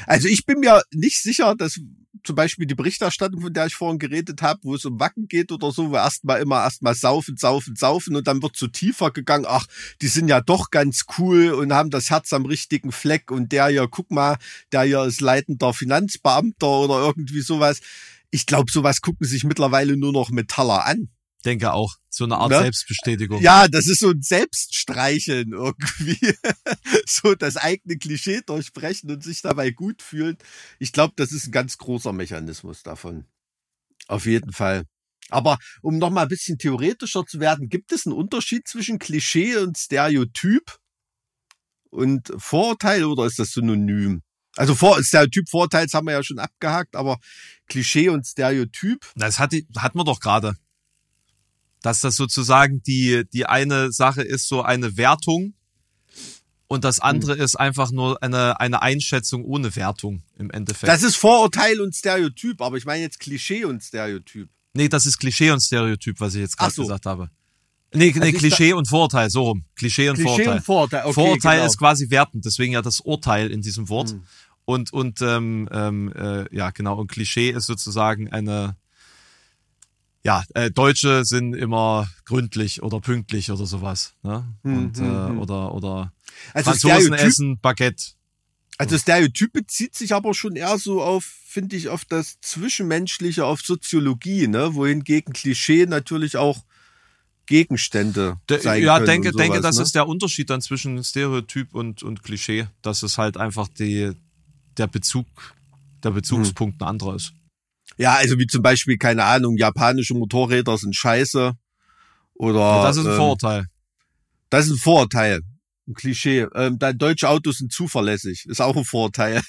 Also ich bin mir nicht sicher, dass zum Beispiel die Berichterstattung, von der ich vorhin geredet habe, wo es um Wacken geht oder so, wo erstmal immer erstmal saufen, saufen, saufen und dann wird so tiefer gegangen, ach, die sind ja doch ganz cool und haben das Herz am richtigen Fleck und der hier, guck mal, der hier ist leitender Finanzbeamter oder irgendwie sowas. Ich glaube, sowas gucken sich mittlerweile nur noch Metaller an denke auch. So eine Art ne? Selbstbestätigung. Ja, das ist so ein Selbststreicheln irgendwie. so das eigene Klischee durchbrechen und sich dabei gut fühlen. Ich glaube, das ist ein ganz großer Mechanismus davon. Auf jeden Fall. Aber um noch mal ein bisschen theoretischer zu werden, gibt es einen Unterschied zwischen Klischee und Stereotyp und Vorurteil oder ist das synonym? Also Vor Stereotyp, Vorteils haben wir ja schon abgehakt, aber Klischee und Stereotyp. Das hat, die, hat man doch gerade dass das sozusagen die, die eine Sache ist so eine Wertung und das andere mhm. ist einfach nur eine, eine Einschätzung ohne Wertung im Endeffekt. Das ist Vorurteil und Stereotyp, aber ich meine jetzt Klischee und Stereotyp. Nee, das ist Klischee und Stereotyp, was ich jetzt gerade so. gesagt habe. Nee, nee also Klischee und Vorurteil, so rum. Klischee und Klischee Vorurteil. Und Vorurteil, okay, Vorurteil genau. ist quasi wertend, deswegen ja das Urteil in diesem Wort. Mhm. Und, und ähm, ähm, äh, ja, genau, und Klischee ist sozusagen eine, ja, äh, Deutsche sind immer gründlich oder pünktlich oder sowas. Ne? Hm, Und, hm, äh, hm. Oder, oder also Franzosen essen Baguette. Also Stereotyp bezieht sich aber schon eher so auf, finde ich, auf das Zwischenmenschliche, auf Soziologie, ne? wohingegen Klischee natürlich auch Gegenstände sein Ja, können denke, sowas, denke, das ne? ist der Unterschied dann zwischen Stereotyp und, und Klischee, dass es halt einfach die, der Bezug, der Bezugspunkt ein anderer ist. Ja, also wie zum Beispiel, keine Ahnung, japanische Motorräder sind scheiße. Oder. Ja, das ist ein ähm, Vorurteil. Das ist ein Vorurteil. Ein Klischee. Ähm, deutsche Autos sind zuverlässig. Ist auch ein Vorurteil.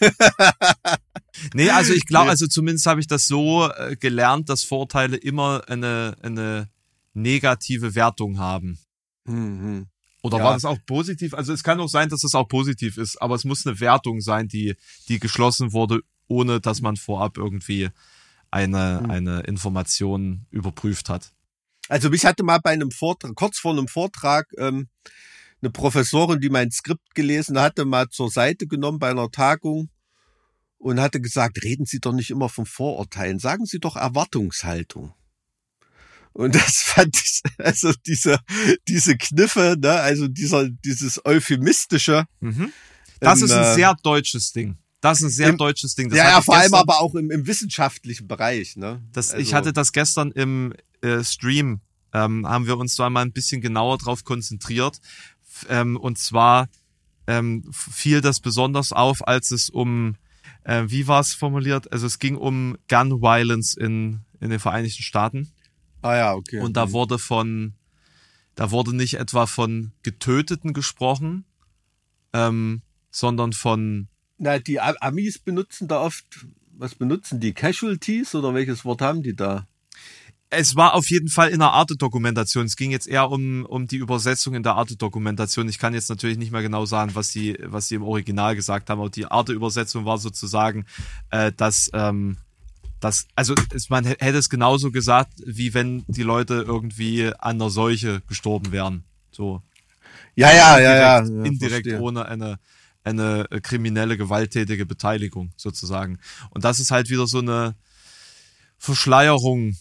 nee, also ich glaube, also zumindest habe ich das so äh, gelernt, dass Vorurteile immer eine, eine negative Wertung haben. Mhm. Oder ja. war das auch positiv? Also es kann auch sein, dass es auch positiv ist, aber es muss eine Wertung sein, die, die geschlossen wurde, ohne dass man vorab irgendwie eine, mhm. eine Information überprüft hat. Also mich hatte mal bei einem Vortrag, kurz vor einem Vortrag, ähm, eine Professorin, die mein Skript gelesen hatte, mal zur Seite genommen bei einer Tagung und hatte gesagt, reden Sie doch nicht immer von Vorurteilen, sagen Sie doch Erwartungshaltung. Und das fand ich, also diese, diese Kniffe, ne, also dieser, dieses euphemistische. Mhm. Das ähm, ist ein äh, sehr deutsches Ding. Das ist ein sehr Im, deutsches Ding. Das ja, ja, vor gestern, allem aber auch im, im wissenschaftlichen Bereich. Ne? Das, also. Ich hatte das gestern im äh, Stream, ähm, haben wir uns da mal ein bisschen genauer drauf konzentriert. Ähm, und zwar ähm, fiel das besonders auf, als es um, äh, wie war es formuliert? Also es ging um Gun Violence in, in den Vereinigten Staaten. Ah ja, okay. Und da wurde von, da wurde nicht etwa von Getöteten gesprochen, ähm, sondern von na, die Amis benutzen da oft, was benutzen die? Casualties oder welches Wort haben die da? Es war auf jeden Fall in der Arte-Dokumentation. Es ging jetzt eher um, um die Übersetzung in der Arte-Dokumentation. Ich kann jetzt natürlich nicht mehr genau sagen, was sie, was sie im Original gesagt haben, aber die Arte-Übersetzung war sozusagen, äh, dass, ähm, dass, also es, man hätte es genauso gesagt, wie wenn die Leute irgendwie an einer Seuche gestorben wären. So. Ja, ja, ja, ja. Indirekt ja, ohne eine, eine äh, kriminelle, gewalttätige Beteiligung sozusagen. Und das ist halt wieder so eine Verschleierung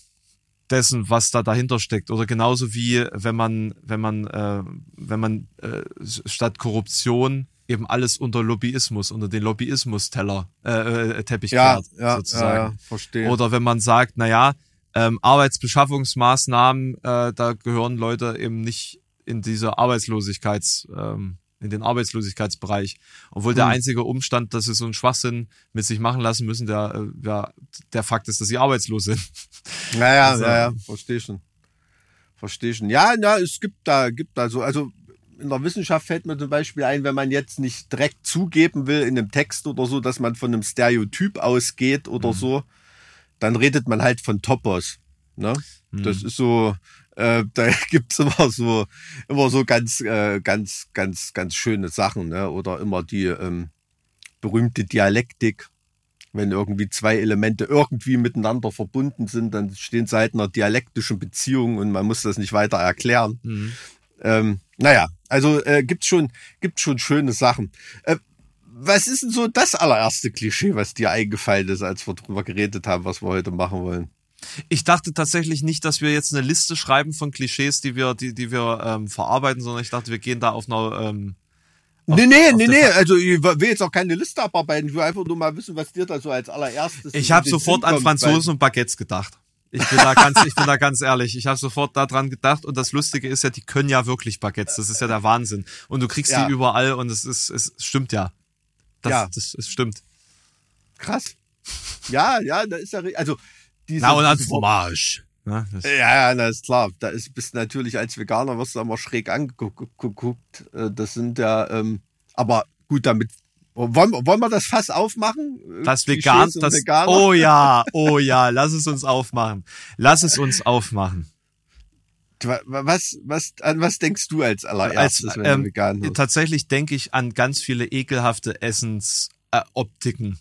dessen, was da dahinter steckt. Oder genauso wie wenn man, wenn man, äh, wenn man äh, statt Korruption eben alles unter Lobbyismus, unter den Lobbyismus-Teller, äh, äh, Teppich ja, kehrt, ja, sozusagen. Ja, ja, verstehe. Oder wenn man sagt, na ja, ähm, Arbeitsbeschaffungsmaßnahmen, äh, da gehören Leute eben nicht in diese Arbeitslosigkeits, ähm, in den Arbeitslosigkeitsbereich. Obwohl hm. der einzige Umstand, dass sie so einen Schwachsinn mit sich machen lassen müssen, der, äh, ja, der Fakt ist, dass sie arbeitslos sind. Naja, also, ja, ja, verstehe schon. Verstehe schon. Ja, ja, es gibt da, gibt da so, also in der Wissenschaft fällt mir zum Beispiel ein, wenn man jetzt nicht direkt zugeben will in einem Text oder so, dass man von einem Stereotyp ausgeht oder mhm. so, dann redet man halt von Topos. Ne? Hm. Das ist so, äh, da gibt's immer so, immer so ganz, äh, ganz, ganz, ganz schöne Sachen, ne? Oder immer die ähm, berühmte Dialektik. Wenn irgendwie zwei Elemente irgendwie miteinander verbunden sind, dann stehen sie halt in einer dialektischen Beziehung und man muss das nicht weiter erklären. Mhm. Ähm, naja, also äh, gibt's schon, gibt's schon schöne Sachen. Äh, was ist denn so das allererste Klischee, was dir eingefallen ist, als wir drüber geredet haben, was wir heute machen wollen? Ich dachte tatsächlich nicht, dass wir jetzt eine Liste schreiben von Klischees, die wir, die, die wir ähm, verarbeiten, sondern ich dachte, wir gehen da auf einer. Ähm, auf, nee, nee, nee, nee. Also ich will jetzt auch keine Liste abarbeiten. Ich will einfach nur mal wissen, was dir da so als allererstes. Ich habe sofort Sinn an Franzosen und Baguettes gedacht. Ich bin da ganz, ich bin da ganz ehrlich. Ich habe sofort daran gedacht und das Lustige ist ja, die können ja wirklich Baguettes. Das ist ja der Wahnsinn. Und du kriegst Ja. die überall und es ist, es stimmt ja. Das, Ja. das, es stimmt. Krass. Ja, ja, da ist ja, also diese, Na und Fromage. Ne? Das, Ja, ja, na ist klar. Da ist bist natürlich als Veganer wirst du immer schräg angeguckt. Äh, Das sind ja, ähm, aber gut, damit wollen, wollen wir das Fass aufmachen? Äh, das Klischees Vegan, das, Veganer? oh ja, oh ja, lass es uns aufmachen. Lass es uns aufmachen. Wa- Was, was, an was denkst du als allererstes, Als, wenn ähm, du vegan bist? Tatsächlich denke ich an ganz viele ekelhafte Essensoptiken.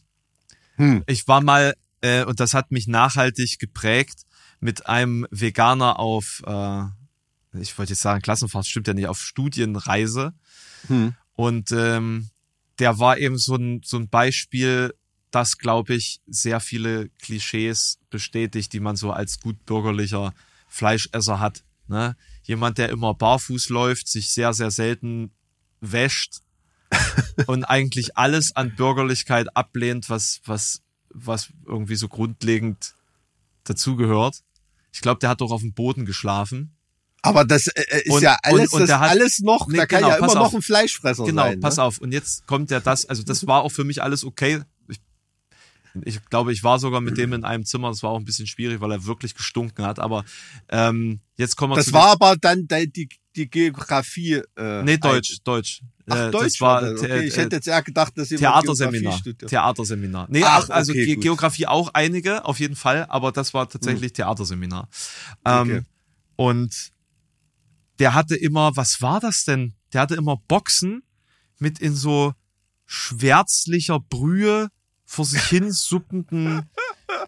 Äh. Hm. Ich war mal, äh, und das hat mich nachhaltig geprägt, mit einem Veganer auf, äh, ich wollte jetzt sagen, Klassenfahrt stimmt ja nicht, auf Studienreise. Hm. Und ähm, der war eben so ein, so ein Beispiel, das, glaube ich, sehr viele Klischees bestätigt, die man so als gut bürgerlicher Fleischesser hat. Ne? Jemand, der immer barfuß läuft, sich sehr, sehr selten wäscht und eigentlich alles an Bürgerlichkeit ablehnt, was, was, was irgendwie so grundlegend dazugehört. Ich glaube, der hat doch auf dem Boden geschlafen. Aber das äh, äh, ist Und- ja alles, und- und hat- alles noch, Nee, da kann genau, ja immer pass noch auf. ein Fleischfresser Genau, sein. pass ne? auf. Und jetzt kommt ja das, also das war auch für mich alles okay. Ich, ich glaube, ich war sogar mit dem in einem Zimmer. Das war auch ein bisschen schwierig, weil er wirklich gestunken hat. Aber ähm, jetzt kommen wir Das war aber dann die, die Geografie. Äh, nee Deutsch, Deutsch. Ach, Äh, Deutsch das war das. Okay, ich hätte jetzt eher gedacht, dass jemand Theaterseminar. Theaterseminar. Nee, Ach, ach, also okay, Ge gut. Geografie auch einige, auf jeden Fall, aber das war tatsächlich Theaterseminar. Ähm, Okay. Und der hatte immer, was war das denn? Der hatte immer Boxen mit in so schwärzlicher Brühe vor sich hin suppenden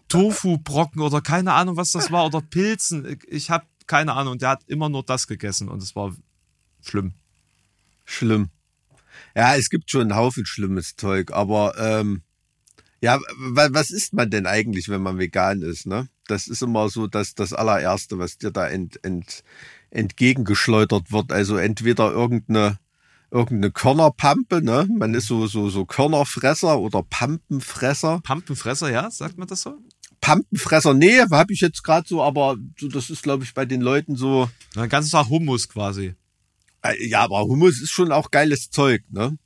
Tofu-Brocken oder keine Ahnung, was das war, oder Pilzen. Ich habe keine Ahnung. Der hat immer nur das gegessen und es war schlimm. Schlimm. Ja, es gibt schon einen Haufen schlimmes Zeug, aber ähm, ja, wa- was isst man denn eigentlich, wenn man vegan ist, ne? Das ist immer so das, das allererste, was dir da ent, ent, entgegengeschleudert wird. Also entweder irgendeine, irgendeine Körnerpampe, ne? Man ist so, so, so Körnerfresser oder Pampenfresser. Pampenfresser, ja? Sagt man das so? Pampenfresser, nee, habe ich jetzt gerade so, aber so, das ist, glaube ich, bei den Leuten so. Ganzen Tag Hummus quasi. Äh, Ja, aber Hummus ist schon auch geiles Zeug, ne?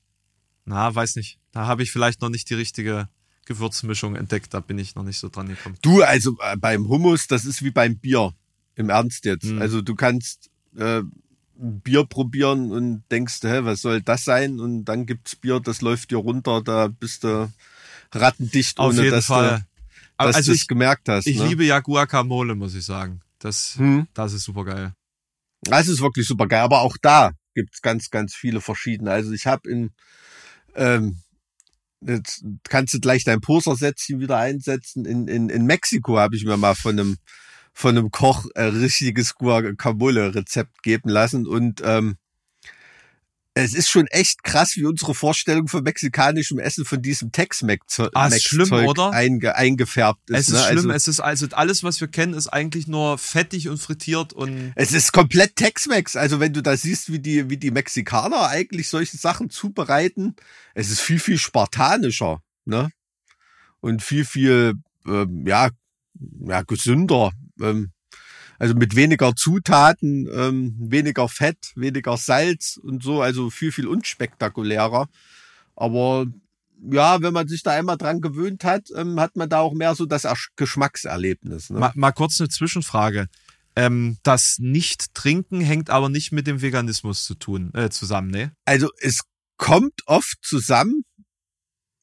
Na, weiß nicht. Da habe ich vielleicht noch nicht die richtige Gewürzmischung entdeckt. Da bin ich noch nicht so dran gekommen. Du, also äh, beim Hummus, das ist wie beim Bier. Im Ernst jetzt. Hm. Also du kannst äh, Bier probieren und denkst, hä, was soll das sein? Und dann gibt's Bier, das läuft dir runter, da bist du rattendicht, Auf ohne jeden dass Fall. du dass also gemerkt hast. ich ne? liebe ja Guacamole, muss ich sagen. Das, Hm. das ist super geil. Das ist wirklich super geil. Aber auch da gibt's ganz, ganz viele verschiedene. Also ich habe in ähm, jetzt kannst du gleich dein Posersätzchen wieder einsetzen. In, in, in Mexiko habe ich mir mal von einem von einem Koch ein richtiges Guacamole-Rezept geben lassen und ähm, es ist schon echt krass, wie unsere Vorstellung von mexikanischem Essen von diesem Tex-Mex-Zeug Ah, ist schlimm, oder? Einge, eingefärbt ist. Es ist ne? schlimm. Also, es ist also alles, was wir kennen, ist eigentlich nur fettig und frittiert und Es ist komplett Tex-Mex. Also wenn du da siehst, wie die, wie die Mexikaner eigentlich solche Sachen zubereiten, es ist viel, viel spartanischer, ne? Und viel, viel, ähm, ja, ja, gesünder. Ähm, also mit weniger Zutaten, ähm, weniger Fett, weniger Salz und so, also viel, viel unspektakulärer. Aber ja, wenn man sich da einmal dran gewöhnt hat, ähm, hat man da auch mehr so das Geschmackserlebnis. Ne? mal, mal kurz eine Zwischenfrage. Ähm, das Nicht-Trinken hängt aber nicht mit dem Veganismus zu tun, äh, zusammen, ne? Also es kommt oft zusammen,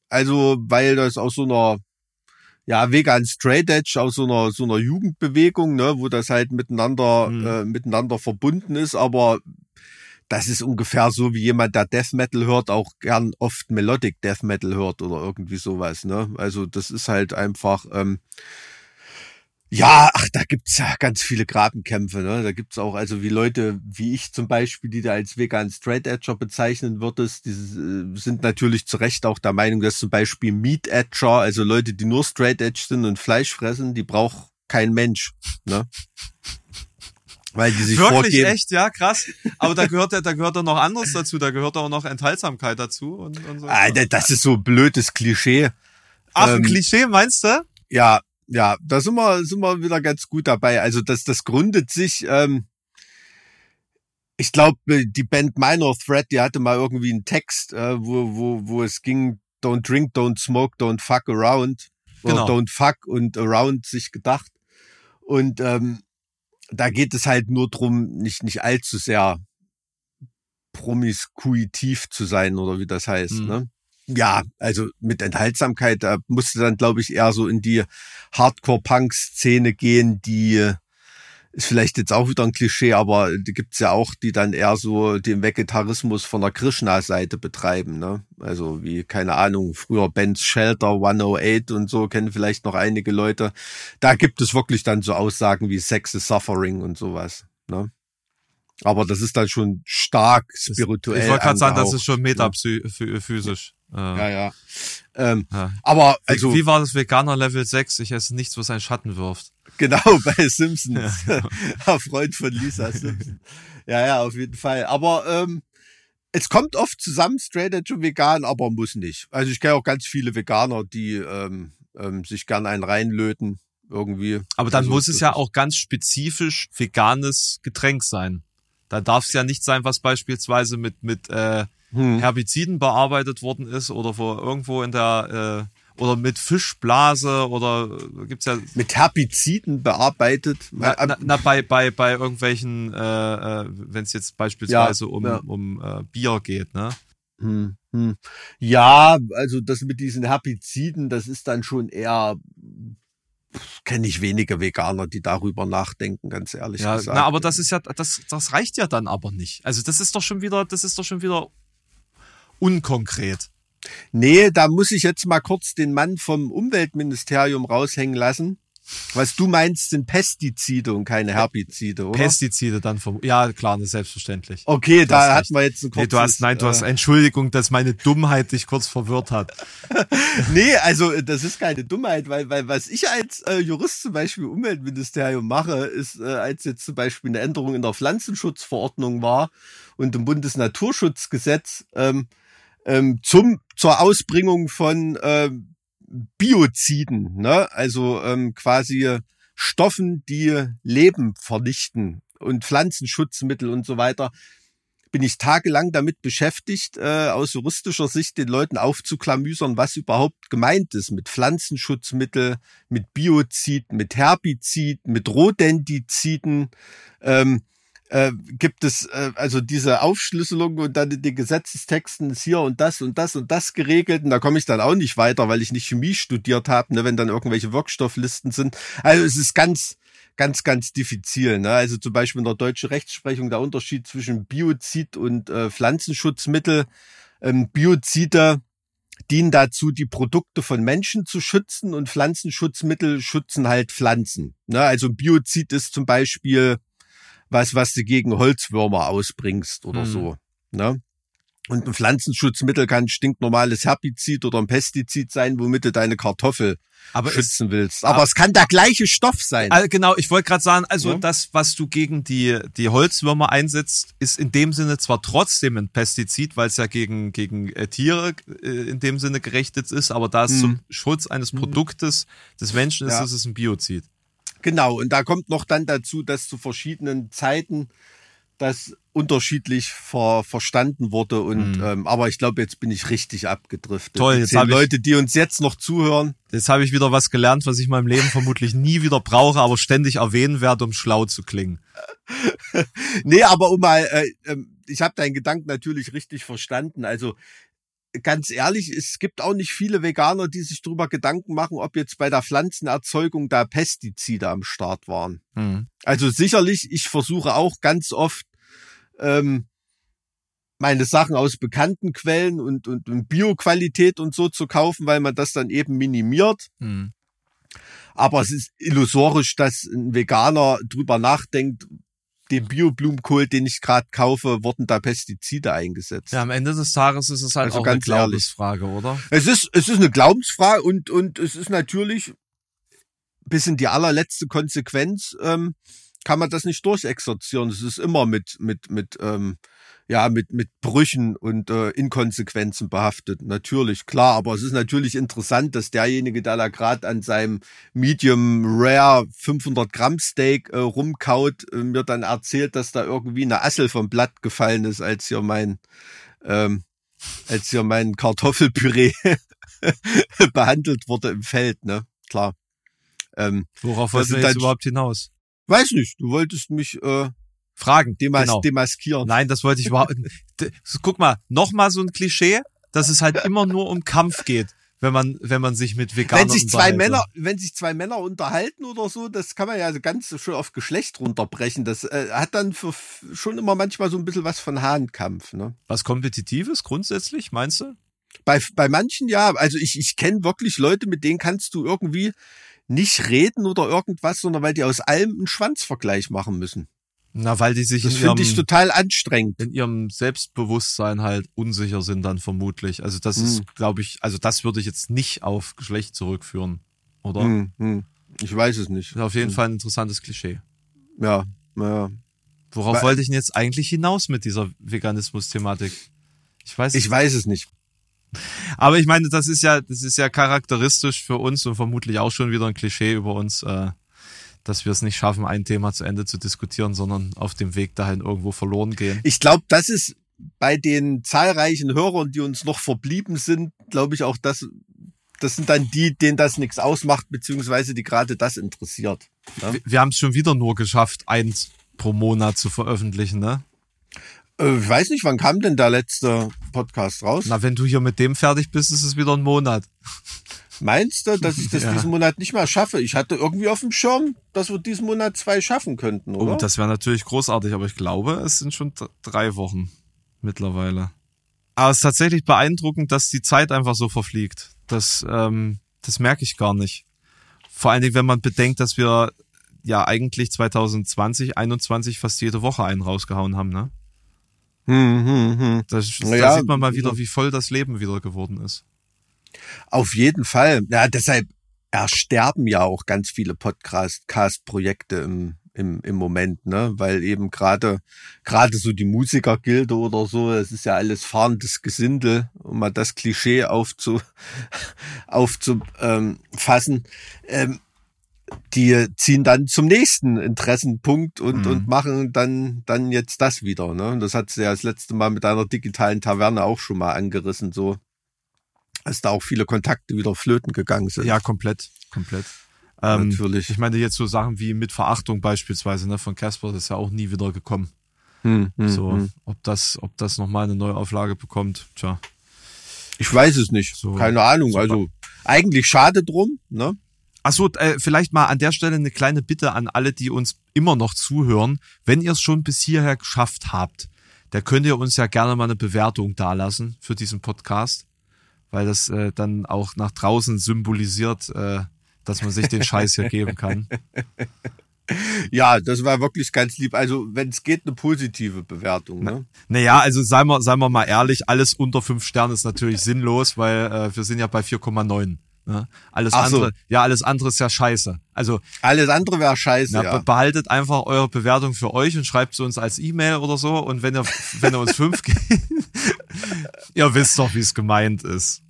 also weil das aus so einer ja, Vegan Straight Edge aus so einer, so einer Jugendbewegung, ne, wo das halt miteinander, mhm. äh, miteinander verbunden ist, aber das ist ungefähr so, wie jemand, der Death Metal hört, auch gern oft Melodic Death Metal hört oder irgendwie sowas, ne. Also das ist halt einfach, ähm, ja, ach, da gibt's ja ganz viele Grabenkämpfe. Ne? Da gibt's auch, also wie Leute wie ich zum Beispiel, die da als vegan Straight Edger bezeichnen würdest, die äh, sind natürlich zu Recht auch der Meinung, dass zum Beispiel Meat Edger, also Leute, die nur Straight Edge sind und Fleisch fressen, die braucht kein Mensch. Ne? Weil die sich Wirklich vorgeben. echt, ja, krass. Aber da gehört ja, da gehört ja noch anderes dazu. Da gehört auch noch Enthaltsamkeit dazu und, und so. Alter, das ist so blödes Klischee. Ach, ein ähm, Klischee meinst du? Ja, ja, da sind wir, sind wir wieder ganz gut dabei. Also das, das gründet sich, ähm, ich glaube, die Band Minor Threat, die hatte mal irgendwie einen Text, äh, wo, wo, wo es ging, don't drink, don't smoke, don't fuck around. Genau. Oder don't fuck und around sich gedacht. Und ähm, da geht es halt nur drum, nicht, nicht allzu sehr promiskuitiv zu sein oder wie das heißt. Mhm. Ne? Ja, also mit Enthaltsamkeit, da musste dann, glaube ich, eher so in die Hardcore-Punk-Szene gehen, die ist vielleicht jetzt auch wieder ein Klischee, aber die gibt's ja auch, die dann eher so den Vegetarismus von der Krishna-Seite betreiben. Ne? Also wie, keine Ahnung, früher Ben's Shelter 108 und so, kennen vielleicht noch einige Leute. Da gibt es wirklich dann so Aussagen wie Sex is Suffering und sowas. Ne? Aber das ist dann schon stark spirituell. Ich wollte gerade sagen, das ist schon metaphysisch. Ja, ja. Ähm, ja. Aber also. Wie war das Veganer Level 6? Ich esse nichts, was einen Schatten wirft. Genau, bei Simpsons. Ja, genau. Freund von Lisa Simpson. ja, ja, auf jeden Fall. Aber ähm, es kommt oft zusammen, Straight Edge und Vegan, aber muss nicht. Also ich kenne auch ganz viele Veganer, die ähm, ähm, sich gern einen reinlöten irgendwie. Aber dann also, muss es ja auch ganz spezifisch veganes Getränk sein. Da darf es ja nicht sein, was beispielsweise mit mit äh, hm. Herbiziden bearbeitet worden ist oder wo irgendwo in der äh, oder mit Fischblase oder äh, gibt's ja mit Herbiziden bearbeitet. Na, na, na bei bei bei irgendwelchen, äh, äh, wenn es jetzt beispielsweise ja, um ja. um äh, Bier geht, ne? Hm, hm. Ja, also das mit diesen Herbiziden, das ist dann schon eher kenne ich wenige Veganer, die darüber nachdenken, ganz ehrlich ja, gesagt. Na, aber das ist ja, das, das reicht ja dann aber nicht. Also das ist doch schon wieder, das ist doch schon wieder unkonkret. Nee, da muss ich jetzt mal kurz den Mann vom Umweltministerium raushängen lassen. Was du meinst, sind Pestizide und keine Herbizide, oder? Pestizide dann vom, ja klar, das ist selbstverständlich. Okay, du da hatten wir jetzt ein kurzes, nee, du hast, nein, du hast, äh, Entschuldigung, dass meine Dummheit dich kurz verwirrt hat. nee, also, das ist keine Dummheit, weil, weil, was ich als äh, Jurist zum Beispiel im Umweltministerium mache, ist, äh, als jetzt zum Beispiel eine Änderung in der Pflanzenschutzverordnung war und im Bundesnaturschutzgesetz, ähm, ähm, zum, zur Ausbringung von, ähm, Bioziden, ne? also ähm, quasi Stoffen, die Leben vernichten und Pflanzenschutzmittel und so weiter, bin ich tagelang damit beschäftigt, äh, aus juristischer Sicht den Leuten aufzuklamüsern, was überhaupt gemeint ist mit Pflanzenschutzmittel, mit Biozid, mit Herbizid, mit Rodentiziden. Ähm, äh, gibt es äh, also diese Aufschlüsselung und dann in den Gesetzestexten ist hier und das und das und das geregelt und da komme ich dann auch nicht weiter, weil ich nicht Chemie studiert habe, ne, wenn dann irgendwelche Wirkstofflisten sind. Also es ist ganz, ganz, ganz diffizil. Ne? Also zum Beispiel in der deutschen Rechtsprechung der Unterschied zwischen Biozid und äh, Pflanzenschutzmittel. Ähm, Biozide dienen dazu, die Produkte von Menschen zu schützen und Pflanzenschutzmittel schützen halt Pflanzen. Ne? Also Biozid ist zum Beispiel was, was du gegen Holzwürmer ausbringst oder mhm. so. Ne? Und ein Pflanzenschutzmittel kann ein stinknormales Herbizid oder ein Pestizid sein, womit du deine Kartoffel aber schützen es, willst. Aber, aber, es kann der gleiche Stoff sein. Also genau, ich wollte gerade sagen, also ja? das, was du gegen die, die Holzwürmer einsetzt, ist in dem Sinne zwar trotzdem ein Pestizid, weil es ja gegen, gegen äh, Tiere äh, in dem Sinne gerechnet ist, aber da es hm. zum Schutz eines hm. Produktes des Menschen ist, ja. ist es ein Biozid. Genau, und da kommt noch dann dazu, dass zu verschiedenen Zeiten das unterschiedlich ver verstanden wurde und mhm. ähm, aber ich glaube jetzt bin ich richtig abgedriftet. Toll, jetzt habe Leute, die uns jetzt noch zuhören. Jetzt habe ich wieder was gelernt, was ich in meinem Leben vermutlich nie wieder brauche, aber ständig erwähnen werde, um schlau zu klingen. nee, aber um mal, äh, äh, ich habe deinen Gedanken natürlich richtig verstanden. Also ganz ehrlich, es gibt auch nicht viele Veganer, die sich darüber Gedanken machen, ob jetzt bei der Pflanzenerzeugung da Pestizide am Start waren. Mhm. Also sicherlich, ich versuche auch ganz oft ähm, meine Sachen aus bekannten Quellen und, und, und Bioqualität und so zu kaufen, weil man das dann eben minimiert. Mhm. Aber es ist illusorisch, dass ein Veganer drüber nachdenkt, dem Bio-Blumenkohl, den ich gerade kaufe, wurden da Pestizide eingesetzt. Ja, am Ende des Tages ist es halt also auch eine Glaubensfrage, ehrlich. oder? Es ist, es ist eine Glaubensfrage und, und es ist natürlich bis in die allerletzte Konsequenz ähm, kann man das nicht durchexerzieren. Es ist immer mit, mit, mit, ähm, ja, mit, mit Brüchen und äh, Inkonsequenzen behaftet. Natürlich, klar. Aber es ist natürlich interessant, dass derjenige, der da gerade an seinem Medium Rare 500 Gramm Steak äh, rumkaut, äh, mir dann erzählt, dass da irgendwie eine Assel vom Blatt gefallen ist, als hier mein, ähm, als hier mein Kartoffelpüree behandelt wurde im Feld, ne? Klar. Ähm, Worauf wollten wir jetzt überhaupt hinaus? Weiß nicht, du wolltest mich äh, fragen, demas genau. demaskieren. Nein, das wollte ich überhaupt. Guck mal, noch mal so ein Klischee, dass es halt immer nur um Kampf geht, wenn man wenn man sich mit Veganern wenn sich zwei Männer wenn sich zwei Männer unterhalten oder so, das kann man ja ganz schön auf Geschlecht runterbrechen. Das äh, hat dann für, schon immer manchmal so ein bisschen was von Hahnkampf. Ne? Was kompetitives grundsätzlich meinst du? Bei bei manchen ja. Also ich ich kenne wirklich Leute, mit denen kannst du irgendwie nicht reden oder irgendwas, sondern weil die aus allem einen Schwanzvergleich machen müssen. Na, weil die sich das finde ich total anstrengend. In ihrem Selbstbewusstsein halt unsicher sind dann vermutlich. Also das hm. ist, glaube ich, also das würde ich jetzt nicht auf Geschlecht zurückführen, oder? Hm, hm. Ich weiß es nicht. Ist auf jeden hm. Fall ein interessantes Klischee. Ja, ja. Worauf weil, wollte ich denn jetzt eigentlich hinaus mit dieser Veganismus-Thematik? Ich weiß. Ich weiß es nicht. Aber ich meine, das ist ja, das ist ja charakteristisch für uns und vermutlich auch schon wieder ein Klischee über uns, äh, dass wir es nicht schaffen, ein Thema zu Ende zu diskutieren, sondern auf dem Weg dahin irgendwo verloren gehen. Ich glaube, das ist bei den zahlreichen Hörern, die uns noch verblieben sind, glaube ich auch, dass das sind dann die, denen das nichts ausmacht, beziehungsweise die gerade das interessiert. Ne? Wir, wir haben es schon wieder nur geschafft, eins pro Monat zu veröffentlichen, ne? Äh, ich weiß nicht, wann kam denn der letzte Podcast raus? Na, wenn du hier mit dem fertig bist, ist es wieder ein Monat. Meinst du, dass ich das ja. diesen Monat nicht mehr schaffe? Ich hatte irgendwie auf dem Schirm, dass wir diesen Monat zwei schaffen könnten, oder? Oh, das wäre natürlich großartig, aber ich glaube, es sind schon drei Wochen mittlerweile. Aber es ist tatsächlich beeindruckend, dass die Zeit einfach so verfliegt. Das, ähm, das merke ich gar nicht. Vor allen Dingen, wenn man bedenkt, dass wir ja eigentlich 2020, 21 fast jede Woche einen rausgehauen haben, ne? Hm, hm, hm. Da, da sieht man mal wieder, wie voll das Leben wieder geworden ist. Auf jeden Fall. Ja, deshalb ersterben ja auch ganz viele Podcast-Projekte im, im, im Moment, ne? Weil eben gerade gerade so die Musikergilde oder so, es ist ja alles fahrendes Gesindel, um mal das Klischee aufzu, aufzufassen. Ähm, die ziehen dann zum nächsten Interessenpunkt und, mhm. und machen dann, dann jetzt das wieder. Ne? Und das hat sie ja das letzte Mal mit einer digitalen Taverne auch schon mal angerissen, so dass da auch viele Kontakte wieder flöten gegangen sind. Ja, komplett, komplett. Ähm, Natürlich. Ich meine jetzt so Sachen wie mit Verachtung beispielsweise ne, von Casper, das ist ja auch nie wieder gekommen. Hm, hm, so, hm. ob das, ob das nochmal eine Neuauflage bekommt, tja. Ich weiß es nicht. So, Keine Ahnung. Super. Also eigentlich schade drum, ne? Achso, äh, vielleicht mal an der Stelle eine kleine Bitte an alle, die uns immer noch zuhören. Wenn ihr es schon bis hierher geschafft habt, da könnt ihr uns ja gerne mal eine Bewertung dalassen für diesen Podcast, weil das äh, dann auch nach draußen symbolisiert, äh, dass man sich den Scheiß hier geben kann. Ja, das war wirklich ganz lieb. Also, wenn es geht, eine positive Bewertung. Ne? Naja, also seien wir, seien wir mal ehrlich, alles unter fünf Sterne ist natürlich sinnlos, weil äh, wir sind ja bei 4,9. Ne? Alles Ach andere, so. ja, alles andere ist ja scheiße. Also alles andere wäre scheiße. Ja, ja. Behaltet einfach eure Bewertung für euch und schreibt sie uns als E-Mail oder so. Und wenn ihr, wenn ihr uns fünf gebt, ihr wisst doch, wie es gemeint ist.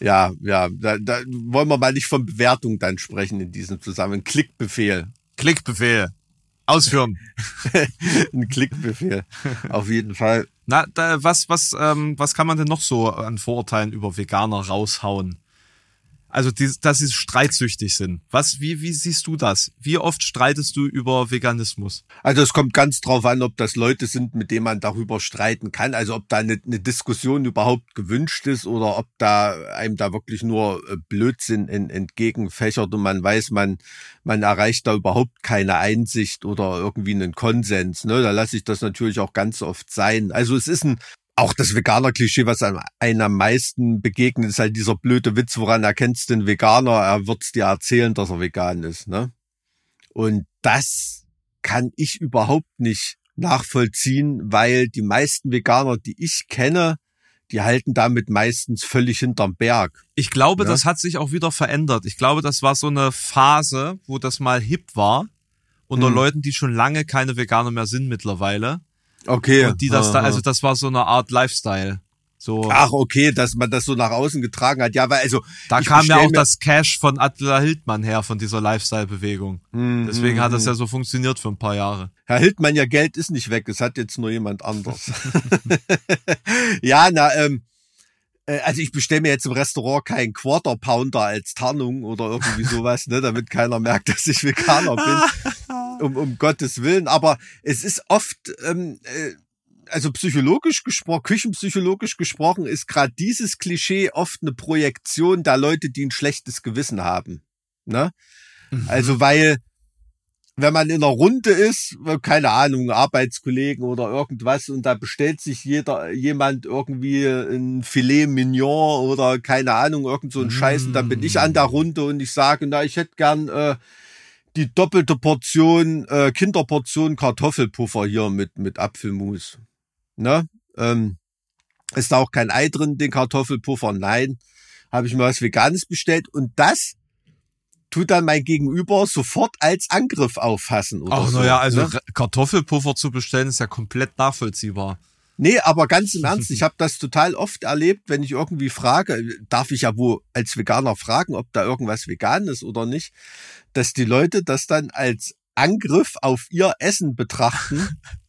Ja, ja, da, da wollen wir mal nicht von Bewertung dann sprechen in diesem Zusammenhang. Klickbefehl. Klickbefehl. Ausführen. Ein Klickbefehl. Auf jeden Fall. Na, da, was, was, ähm, was kann man denn noch so an Vorurteilen über Veganer raushauen? Also, die, dass sie streitsüchtig sind. Was, wie, wie siehst du das? Wie oft streitest du über Veganismus? Also es kommt ganz drauf an, ob das Leute sind, mit denen man darüber streiten kann. Also ob da eine, eine Diskussion überhaupt gewünscht ist oder ob da einem da wirklich nur äh, Blödsinn entgegenfächert und man weiß, man, man erreicht da überhaupt keine Einsicht oder irgendwie einen Konsens. Ne? Da lasse ich das natürlich auch ganz oft sein. Also es ist ein auch das Veganer-Klischee, was einem am meisten begegnet, ist halt dieser blöde Witz, woran erkennst den Veganer? Er wird's dir erzählen, dass er vegan ist, ne? Und das kann ich überhaupt nicht nachvollziehen, weil die meisten Veganer, die ich kenne, die halten damit meistens völlig hinterm Berg. Ich glaube, ja? das hat sich auch wieder verändert. Ich glaube, das war so eine Phase, wo das mal hip war, unter hm. Leuten, die schon lange keine Veganer mehr sind mittlerweile. Okay. Und die das da, also das war so eine Art Lifestyle. So. Ach, okay, dass man das so nach außen getragen hat. Ja, weil also. Da kam ja auch das Cash von Attila Hildmann her, von dieser Lifestyle-Bewegung. Mm, Deswegen mm, hat das ja so funktioniert für ein paar Jahre. Herr Hildmann, ja, Geld ist nicht weg, es hat jetzt nur jemand anders. ja, na, ähm, äh, also ich bestelle mir jetzt im Restaurant keinen Quarter Pounder als Tarnung oder irgendwie sowas, ne, damit keiner merkt, dass ich Veganer bin. Um, um Gottes Willen. Aber es ist oft, ähm, äh, also psychologisch gesprochen, küchenpsychologisch gesprochen, ist gerade dieses Klischee oft eine Projektion der Leute, die ein schlechtes Gewissen haben. Ne? Mhm. Also weil wenn man in einer Runde ist, keine Ahnung, Arbeitskollegen oder irgendwas, und da bestellt sich jeder, jemand irgendwie ein Filet Mignon oder keine Ahnung, irgend so ein. Scheiß, und dann bin ich an der Runde und ich sage, na, ich hätte gern äh, die doppelte Portion, äh, Kinderportion Kartoffelpuffer hier mit, mit Apfelmus. Ne? Ähm, ist da auch kein Ei drin, den Kartoffelpuffer? Nein. Habe ich mir was Veganes bestellt und das tut dann mein Gegenüber sofort als Angriff auffassen. Oder Ach, so, naja, also ne? Kartoffelpuffer zu bestellen ist ja komplett nachvollziehbar. Nee, aber ganz im Ernst, ich habe das total oft erlebt, wenn ich irgendwie frage, darf ich ja wohl als Veganer fragen, ob da irgendwas vegan ist oder nicht, dass die Leute das dann als Angriff auf ihr Essen betrachten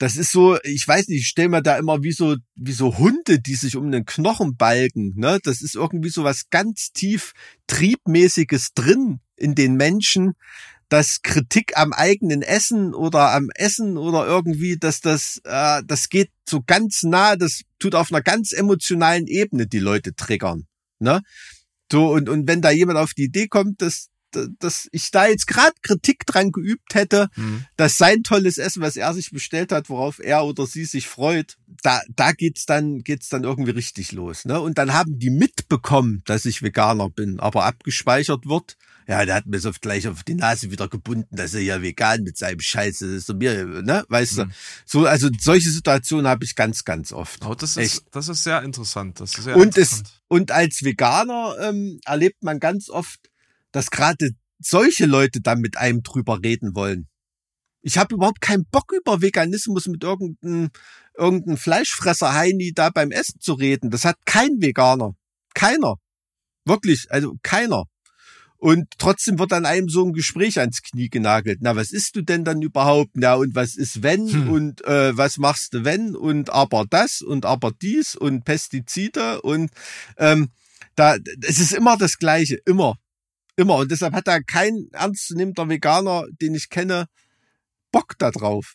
das ist so, ich weiß nicht, ich stelle mir da immer wie so, wie so Hunde, die sich um den Knochen balgen. Ne? Das ist irgendwie so was ganz tief Triebmäßiges drin in den Menschen, dass Kritik am eigenen Essen oder am Essen oder irgendwie, dass das, äh, das geht so ganz nah, das tut auf einer ganz emotionalen Ebene die Leute triggern. Ne? So, und, und wenn da jemand auf die Idee kommt, dass dass ich da jetzt gerade Kritik dran geübt hätte, mhm. dass sein tolles Essen, was er sich bestellt hat, worauf er oder sie sich freut, da, da geht's dann, geht's dann irgendwie richtig los, ne? Und dann haben die mitbekommen, dass ich Veganer bin, aber abgespeichert wird. Ja, der hat mir so gleich auf die Nase wieder gebunden, dass er ja vegan mit seinem Scheiße ist und mir, ne? Weißt mhm. du? So, also solche Situationen habe ich ganz, ganz oft. Oh, das ist, Echt. das ist sehr interessant. Das ist sehr und interessant. es, und als Veganer ähm, erlebt man ganz oft, dass gerade solche Leute dann mit einem drüber reden wollen. Ich habe überhaupt keinen Bock über Veganismus mit irgendeinem irgendein Fleischfresser Heini da beim Essen zu reden. Das hat kein Veganer. Keiner. Wirklich, also keiner. Und trotzdem wird an einem so ein Gespräch ans Knie genagelt. Na, was isst du denn dann überhaupt? Na, und was ist wenn? Hm. Und äh, was machst du wenn? Und aber das und aber dies und Pestizide und ähm, da, es ist immer das Gleiche, immer. Immer. Und deshalb hat da kein ernstzunehmender Veganer, den ich kenne, Bock da drauf.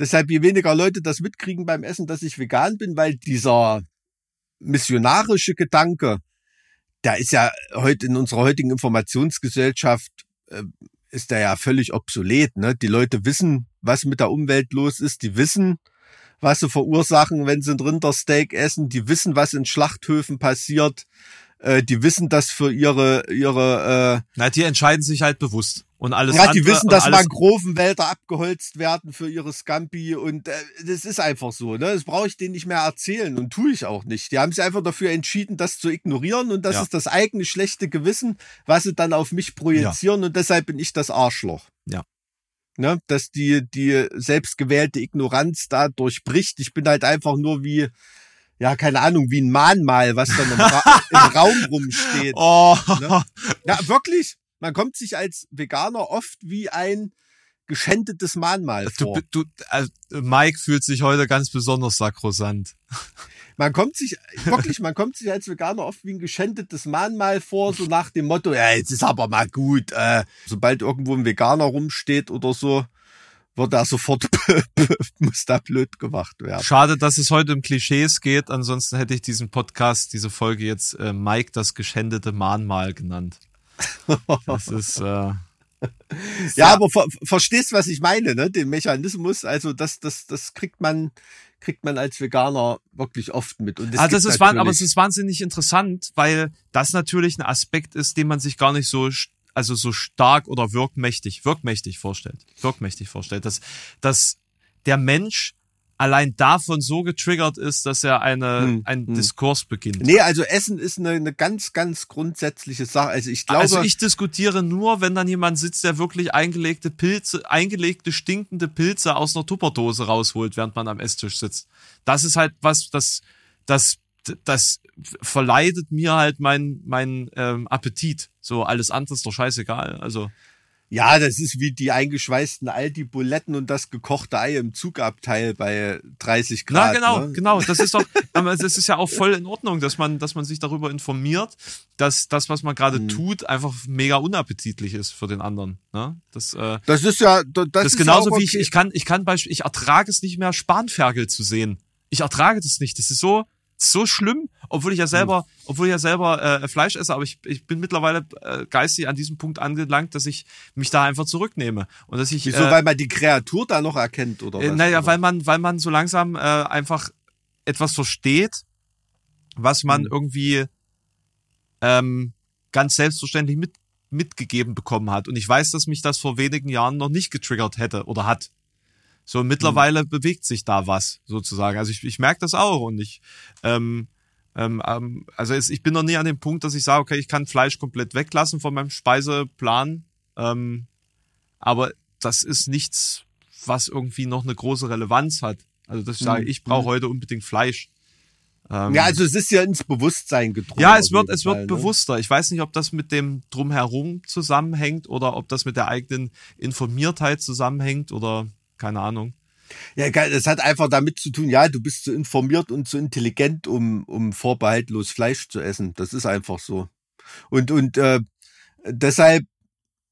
Deshalb, je weniger Leute das mitkriegen beim Essen, dass ich vegan bin, weil dieser missionarische Gedanke, der ist ja heute in unserer heutigen Informationsgesellschaft, äh, ist der ja völlig obsolet. Ne? Die Leute wissen, was mit der Umwelt los ist. Die wissen, was sie verursachen, wenn sie ein Rindersteak essen. Die wissen, was in Schlachthöfen passiert äh, die wissen das für ihre ihre äh, Na, die entscheiden sich halt bewusst und alles Ja, die wissen, dass Mangrovenwälder abgeholzt werden für ihre Scampi und äh, das ist einfach so, ne? Das brauche ich denen nicht mehr erzählen und tue ich auch nicht. Die haben sich einfach dafür entschieden, das zu ignorieren und das ja. ist das eigene schlechte Gewissen, was sie dann auf mich projizieren ja. und deshalb bin ich das Arschloch. Ja. Ne, dass die die selbstgewählte Ignoranz da durchbricht. Ich bin halt einfach nur wie ja, keine Ahnung, wie ein Mahnmal, was dann im, Ra im Raum rumsteht. Oh. Ne? Ja, wirklich. Man kommt sich als Veganer oft wie ein geschändetes Mahnmal vor. Du, du, also Mike fühlt sich heute ganz besonders sakrosant. man kommt sich, wirklich, man kommt sich als Veganer oft wie ein geschändetes Mahnmal vor, so nach dem Motto, ja, jetzt ist aber mal gut, äh, sobald irgendwo ein Veganer rumsteht oder so, wird da sofort, muss da blöd gemacht werden. Schade, dass es heute um Klischees geht, ansonsten hätte ich diesen Podcast, diese Folge jetzt äh, Mike das geschändete Mahnmal genannt. Das ist, äh, ja, aber ver verstehst, was ich meine, ne? Den Mechanismus, also das, das, das kriegt man, kriegt man als Veganer wirklich oft mit. Und das also das ist aber es ist wahnsinnig interessant, weil das natürlich ein Aspekt ist, den man sich gar nicht so also so stark oder wirkmächtig, wirkmächtig vorstellt, wirkmächtig vorstellt, dass, dass der Mensch allein davon so getriggert ist, dass er eine, hm, einen hm. Diskurs beginnt. Nee, also Essen ist eine, eine ganz, ganz grundsätzliche Sache. Also ich glaube. Also ich diskutiere nur, wenn dann jemand sitzt, der wirklich eingelegte Pilze, eingelegte stinkende Pilze aus einer Tupperdose rausholt, während man am Esstisch sitzt. Das ist halt was, das, das, das verleidet mir halt mein, mein ähm, Appetit. So alles andere ist doch scheißegal. Also. Ja, das ist wie die eingeschweißten Aldi-Buletten und das gekochte Ei im Zugabteil bei 30 Grad. Na, genau, ne? genau. Das ist doch, das ist ja auch voll in Ordnung, dass man, dass man sich darüber informiert, dass das, was man gerade hm. tut, einfach mega unappetitlich ist für den anderen. Ne? Das, äh, das ist ja, das, das ist genauso okay. wie ich, ich kann, ich kann beispielsweise, ich ertrage es nicht mehr, Spanferkel zu sehen. Ich ertrage das nicht. Das ist so, so schlimm, obwohl ich ja selber, hm. obwohl ich ja selber äh, Fleisch esse, aber ich, ich bin mittlerweile äh, geistig an diesem Punkt angelangt, dass ich mich da einfach zurücknehme und dass ich wieso, äh, weil man die Kreatur da noch erkennt oder äh, was? Naja, oder? weil man, weil man so langsam äh, einfach etwas versteht, was man hm. irgendwie ähm, ganz selbstverständlich mit mitgegeben bekommen hat und ich weiß, dass mich das vor wenigen Jahren noch nicht getriggert hätte oder hat. So mittlerweile mhm. bewegt sich da was sozusagen. Also ich, ich merke das auch und ich ähm, ähm, ähm, also es, ich bin noch nie an dem Punkt, dass ich sage, okay, ich kann Fleisch komplett weglassen von meinem Speiseplan. Ähm, aber das ist nichts, was irgendwie noch eine große Relevanz hat. Also dass ich sage, mhm. ich brauche mhm. heute unbedingt Fleisch. Ähm, ja, also es ist ja ins Bewusstsein gedrungen. Ja, es wird, es wird Fall, ne? bewusster. Ich weiß nicht, ob das mit dem Drumherum zusammenhängt oder ob das mit der eigenen Informiertheit zusammenhängt oder keine Ahnung. Ja, das hat einfach damit zu tun, ja, du bist zu informiert und zu intelligent, um, um vorbehaltlos Fleisch zu essen. Das ist einfach so. Und, und äh, deshalb,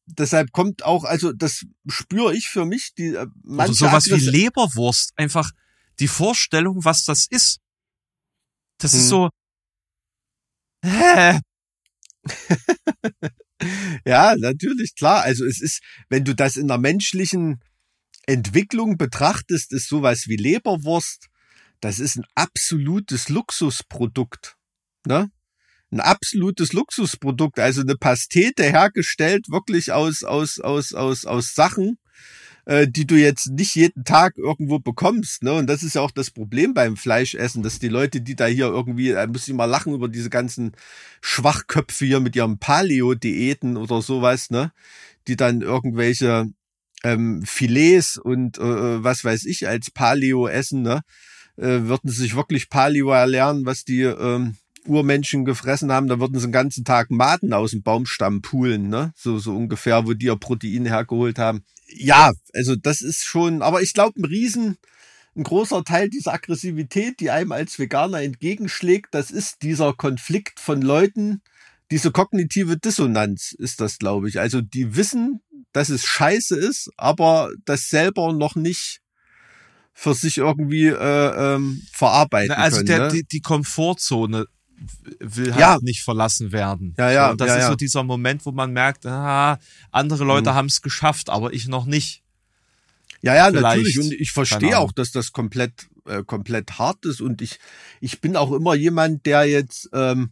deshalb kommt auch, also das spüre ich für mich, die äh, Oder sowas wie Leberwurst, einfach die Vorstellung, was das ist. Das hm. ist so. Hä? ja, natürlich, klar. Also es ist, wenn du das in der menschlichen Entwicklung betrachtest, ist sowas wie Leberwurst, das ist ein absolutes Luxusprodukt. Ne? Ein absolutes Luxusprodukt, also eine Pastete hergestellt, wirklich aus, aus, aus, aus, aus Sachen, äh, die du jetzt nicht jeden Tag irgendwo bekommst. Ne? Und das ist ja auch das Problem beim Fleischessen, dass die Leute, die da hier irgendwie, da muss ich mal lachen über diese ganzen Schwachköpfe hier mit ihren Paleo-Diäten oder sowas, ne? Die dann irgendwelche ähm, Filets und äh, äh, was weiß ich als Paleo essen, ne? Äh, würden sie sich wirklich Paleo erlernen, was die ähm, Urmenschen gefressen haben, dann würden sie den ganzen Tag Maden aus dem Baumstamm poolen, ne? So, so ungefähr, wo die ihr Protein hergeholt haben. Ja, also das ist schon, aber ich glaube, ein Riesen, ein großer Teil dieser Aggressivität, die einem als Veganer entgegenschlägt, das ist dieser Konflikt von Leuten, diese kognitive Dissonanz ist das, glaube ich. Also die wissen, dass es scheiße ist, aber das selber noch nicht für sich irgendwie äh, ähm, verarbeiten also können. Der, ne? die, die Komfortzone will halt ja. nicht verlassen werden. Ja, ja. und das ja, ist ja. so dieser Moment, wo man merkt, ah, andere Leute mhm. haben es geschafft, aber ich noch nicht. Ja, ja, Vielleicht. natürlich. Und ich verstehe auch, dass das komplett, äh, komplett hart ist. Und ich, ich bin auch immer jemand, der jetzt ähm,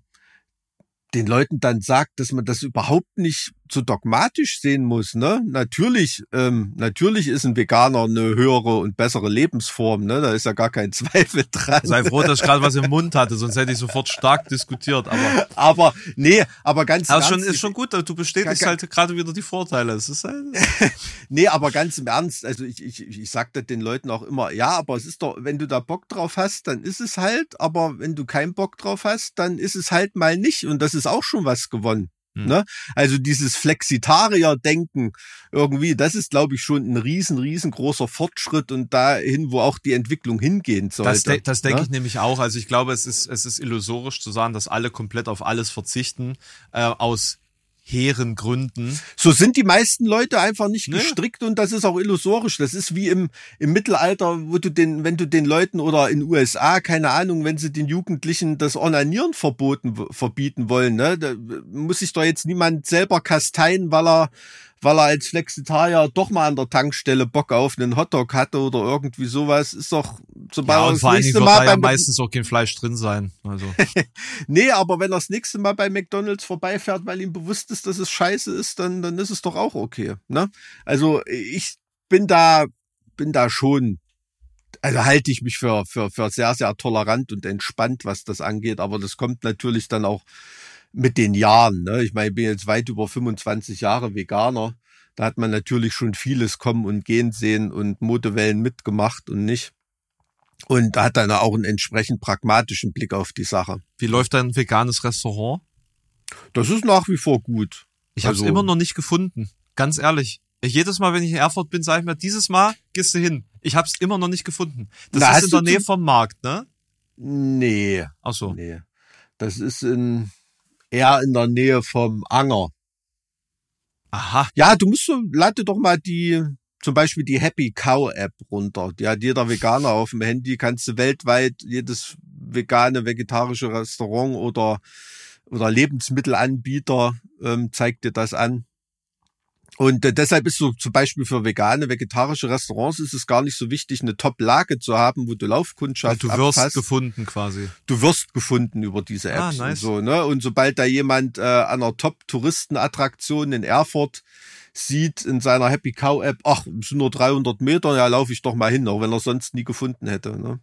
den Leuten dann sagt, dass man das überhaupt nicht so dogmatisch sehen muss. Ne? Natürlich, ähm, natürlich ist ein Veganer eine höhere und bessere Lebensform. Ne? Da ist ja gar kein Zweifel dran. Sei froh, dass ich gerade was im Mund hatte, sonst hätte ich sofort stark diskutiert. Aber, aber nee, aber ganz aber schon, ist schon gut, du bestätigst halt gerade wieder die Vorteile. Es ist halt nee, aber ganz im Ernst, also ich, ich, ich sag das den Leuten auch immer, ja, aber es ist doch, wenn du da Bock drauf hast, dann ist es halt, aber wenn du keinen Bock drauf hast, dann ist es halt mal nicht und das ist auch schon was gewonnen. Hm. Ne? Also dieses Flexitarier-Denken irgendwie, das ist, glaube ich, schon ein riesen, riesengroßer Fortschritt und dahin, wo auch die Entwicklung hingehen sollte. Das, de das denke ne? ich nämlich auch. Also ich glaube, es ist, es ist illusorisch zu sagen, dass alle komplett auf alles verzichten, äh, aus hehren Gründen. So sind die meisten Leute einfach nicht ne? gestrickt und das ist auch illusorisch. Das ist wie im, im Mittelalter, wo du den, wenn du den Leuten oder in USA, keine Ahnung, wenn sie den Jugendlichen das Onanieren verboten, verbieten wollen, ne, da muss sich doch jetzt niemand selber kasteien, weil er weil er als Flexitarier doch mal an der Tankstelle Bock auf einen Hotdog hatte oder irgendwie sowas, ist doch sobald ja, und vor nächste Mal da ja meistens auch kein Fleisch drin sein. Also. nee, aber wenn er das nächste Mal bei McDonalds vorbeifährt, weil ihm bewusst ist, dass es scheiße ist, dann, dann ist es doch auch okay. Ne? Also ich bin da, bin da schon also halte ich mich für, für, für sehr, sehr tolerant und entspannt, was das angeht. Aber das kommt natürlich dann auch mit den Jahren. Ne? Ich meine, ich bin jetzt weit über 25 Jahre Veganer. Da hat man natürlich schon vieles kommen und gehen sehen und Modewellen mitgemacht und nicht. Und da hat dann auch einen entsprechend pragmatischen Blick auf die Sache. Wie läuft dein veganes Restaurant? Das ist nach wie vor gut. Ich habe es also, immer noch nicht gefunden. Ganz ehrlich. Jedes Mal, wenn ich in Erfurt bin, sage ich mir, dieses Mal gehst du hin. Ich habe es immer noch nicht gefunden. Das Na, ist in der Nähe vom Markt, ne? Nee. Ach so. Nee. Das ist in, eher in der Nähe vom Anger. Aha. Ja, du musst so, lade doch mal die, zum Beispiel die Happy Cow App runter. Die hat jeder Veganer auf dem Handy, kannst du weltweit jedes vegane, vegetarische Restaurant oder, oder Lebensmittelanbieter ähm, zeigt dir das an. Und äh, deshalb ist so zum Beispiel für vegane, vegetarische Restaurants ist es gar nicht so wichtig, eine Top-Lage zu haben, wo du Laufkundschaft ja, Du wirst abfasst. gefunden quasi. Du wirst gefunden über diese ah, Apps ah, nice. und so. Ne? Und sobald da jemand äh, an einer Top-Touristenattraktion in Erfurt sieht in seiner Happy Cow App, ach, es sind nur 300 Meter, ja, laufe ich doch mal hin, auch wenn er sonst nie gefunden hätte. Ne?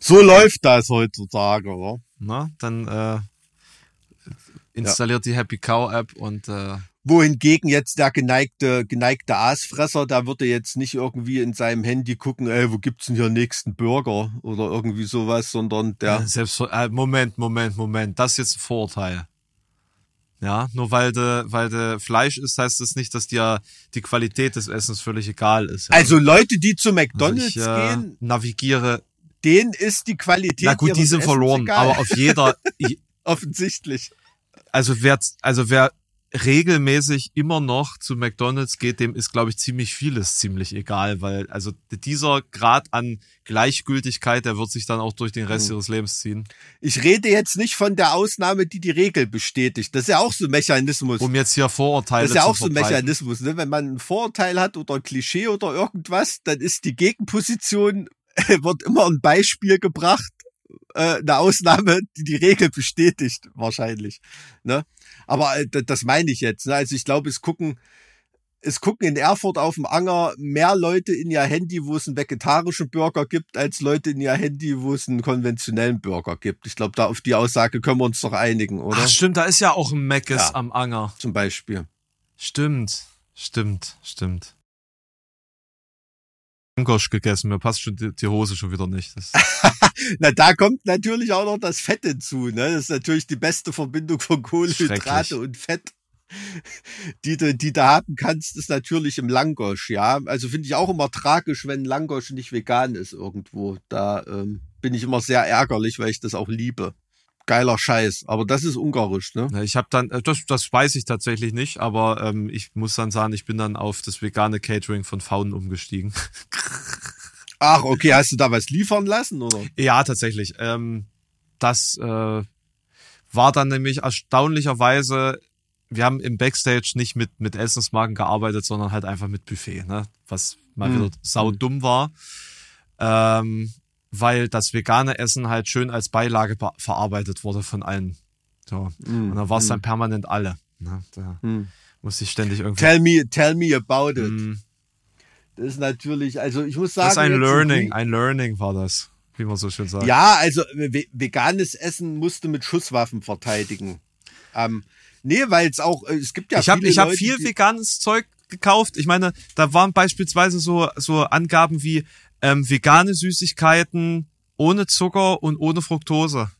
So läuft das heutzutage. Oder? Na, dann äh, installiert ja. die Happy Cow App und äh, wohingegen jetzt der geneigte, geneigte Aasfresser, der würde jetzt nicht irgendwie in seinem Handy gucken, ey, wo gibt's denn hier nächsten Burger oder irgendwie sowas, sondern der. Selbst, äh, Moment, Moment, Moment, das ist jetzt ein Vorurteil. Ja, nur weil de, weil de Fleisch ist, heißt das nicht, dass dir die Qualität des Essens völlig egal ist. Ja? Also Leute, die zu McDonalds also ich, äh, gehen, navigiere. Denen ist die Qualität. Na gut, die sind verloren, egal. aber auf jeder. Offensichtlich. Also wer, also wer regelmäßig immer noch zu McDonald's geht, dem ist, glaube ich, ziemlich vieles ziemlich egal, weil also dieser Grad an Gleichgültigkeit, der wird sich dann auch durch den Rest hm. ihres Lebens ziehen. Ich rede jetzt nicht von der Ausnahme, die die Regel bestätigt. Das ist ja auch so ein Mechanismus. Um jetzt hier Vorurteile zu Das ist ja auch so ein Mechanismus. Ne? Wenn man ein Vorurteil hat oder ein Klischee oder irgendwas, dann ist die Gegenposition wird immer ein Beispiel gebracht äh, eine Ausnahme, die die Regel bestätigt, wahrscheinlich. Ne? Aber äh, das meine ich jetzt. Ne? Also ich glaube, es gucken, es gucken in Erfurt auf dem Anger mehr Leute in ihr Handy, wo es einen vegetarischen Burger gibt, als Leute in ihr Handy, wo es einen konventionellen Burger gibt. Ich glaube, da auf die Aussage können wir uns doch einigen, oder? Ach, stimmt, da ist ja auch ein Meckes ja, am Anger. Zum Beispiel. Stimmt, stimmt, stimmt. Langosch gegessen, mir passt schon die, die Hose schon wieder nicht. Na, da kommt natürlich auch noch das Fett hinzu. Ne? Das ist natürlich die beste Verbindung von Kohlenhydrate und Fett, die du, die du haben kannst, ist natürlich im Langosch. Ja, also finde ich auch immer tragisch, wenn Langosch nicht vegan ist irgendwo. Da ähm, bin ich immer sehr ärgerlich, weil ich das auch liebe geiler Scheiß. Aber das ist ungarisch, ne? Ich habe dann, äh, das, das weiß ich tatsächlich nicht, aber ähm, ich muss dann sagen, ich bin dann auf das vegane Catering von Faunen umgestiegen. Ach, okay, hast du da was liefern lassen, oder? Ja, tatsächlich. Ähm, das äh, war dann nämlich erstaunlicherweise, wir haben im Backstage nicht mit, mit Essensmarken gearbeitet, sondern halt einfach mit Buffet, ne? Was mal hm. wieder saudumm war. Ähm, weil das vegane Essen halt schön als Beilage verarbeitet wurde von allen. So. Mm, und dann war es mm. dann permanent alle. Ne? Da mm. musste ich ständig irgendwie. Tell me, tell me about it. Mm. Das ist natürlich, also ich muss sagen. Das ist ein Learning, ein Learning war das, wie man so schön sagt. Ja, also veganes Essen musste mit Schusswaffen verteidigen. Ähm, nee, weil es auch, es gibt ja ich hab, viele Ich habe viel veganes Zeug gekauft. Ich meine, da waren beispielsweise so, so Angaben wie, ähm, vegane Süßigkeiten ohne Zucker und ohne Fructose.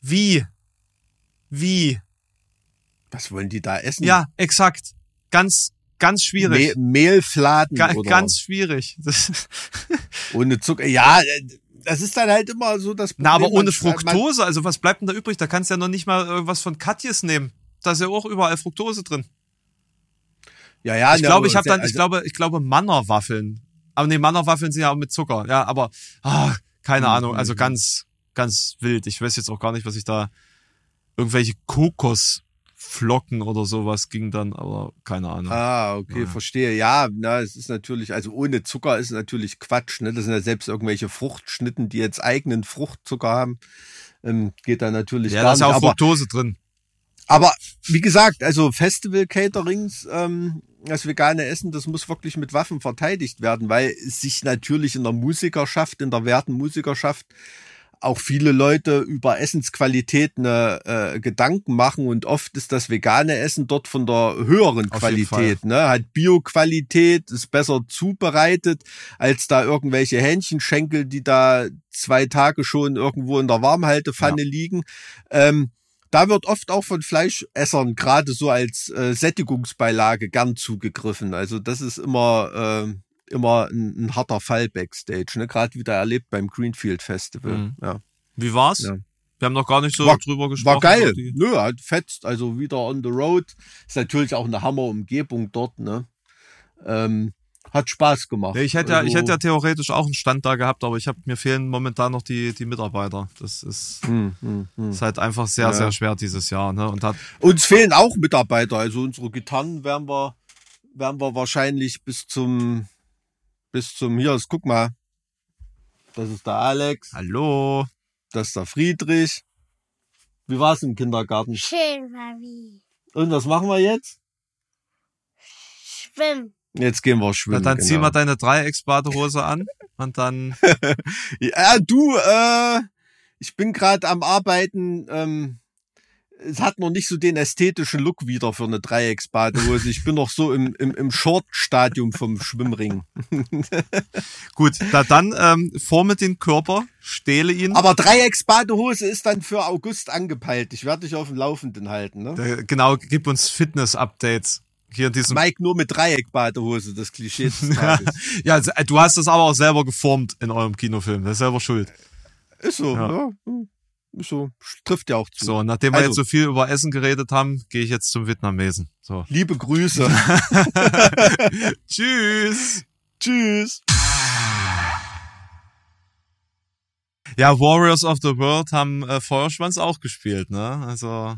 Wie? Wie? Was wollen die da essen? Ja, exakt. Ganz, ganz schwierig. Me Mehlfladen Ga oder ganz schwierig. Ohne Zucker. Ja, äh, das ist dann halt immer so das Problem. Na, aber ohne Fructose, also was bleibt denn da übrig? Da kannst du ja noch nicht mal irgendwas von Katjes nehmen. Da ist ja auch überall Fructose drin. Ja, ja, Ich glaube, ich habe dann, also- ich glaube, ich glaube Mannerwaffeln. Aber nee, Mannerwaffeln sind ja auch mit Zucker. Ja, aber ah, keine Mhm. Ahnung. Also ganz, ganz wild. Ich weiß jetzt auch gar nicht, was ich da irgendwelche Kokosflocken oder sowas ging dann, aber keine Ahnung. Ah, okay, Ja. verstehe. Ja, na, es ist natürlich, also ohne Zucker ist natürlich Quatsch, ne? Das sind ja selbst irgendwelche Fruchtschnitten, die jetzt eigenen Fruchtzucker haben. Ähm, geht da natürlich ja, gar da ist ja auch Fructose drin. Aber wie gesagt, also Festival-Caterings, ähm, das vegane Essen, das muss wirklich mit Waffen verteidigt werden, weil sich natürlich in der Musikerschaft, in der werten Musikerschaft auch viele Leute über Essensqualität eine, äh, Gedanken machen und oft ist das vegane Essen dort von der höheren Auf Qualität, ne? Hat Bio-Qualität, ist besser zubereitet als da irgendwelche Hähnchenschenkel, die da zwei Tage schon irgendwo in der Warmhaltepfanne liegen. Ähm, da wird oft auch von Fleischessern gerade so als äh, Sättigungsbeilage gern zugegriffen. Also das ist immer äh, immer ein, ein harter Fall backstage, ne? Gerade wieder erlebt beim Greenfield Festival. Mhm. Ja. Wie war's? Ja. Wir haben noch gar nicht so War- drüber gesprochen. War geil. Nö, hat fetzt. Also wieder on the road. Ist natürlich auch eine Hammer-Umgebung dort, ne? Ähm, hat Spaß gemacht. Nee, ich hätte ja, ich Also- hätte ja theoretisch auch einen Stand da gehabt, aber ich habe mir fehlen momentan noch die die Mitarbeiter. Das ist, Hm, hm, hm. ist halt einfach sehr Ja. sehr schwer dieses Jahr. Ne? Und hat Uns fehlen auch Mitarbeiter. Also unsere Gitarren werden wir, werden wir wahrscheinlich bis zum, bis zum, hier, ist, guck mal. Das ist der Alex, Hallo. das ist der Friedrich. Wie war's im Kindergarten? Schön, Mami. Und was machen wir jetzt? Schwimmen. Jetzt gehen wir Na, schwimmen. dann zieh genau. mal deine Dreiecksbadehose an und dann Ja, du, äh, ich bin gerade am Arbeiten. Ähm, es hat noch nicht so den ästhetischen Look wieder für eine Dreiecksbadehose. Ich bin noch so im, im, im Short-Stadium vom Schwimmring. gut. Da dann ähm, forme den Körper, stehle ihn. Aber Dreiecksbadehose ist dann für August angepeilt. Ich werde dich auf dem Laufenden halten. Ne? Äh, genau, gib uns Fitness-Updates hier in diesem. Mike nur mit Dreieckbadehose, das Klischee des Tages. ja, also, äh, du hast das aber auch selber geformt in eurem Kinofilm. Das ist selber schuld. Ist so, Ja. ja. Ist so. Trifft ja auch zu. So, nachdem wir Also- jetzt so viel über Essen geredet haben, gehe ich jetzt zum Vietnamesen. So. Liebe Grüße. Tschüss. Tschüss. Ja, Warriors of the World haben äh, Feuerschwanz auch gespielt, ne? Also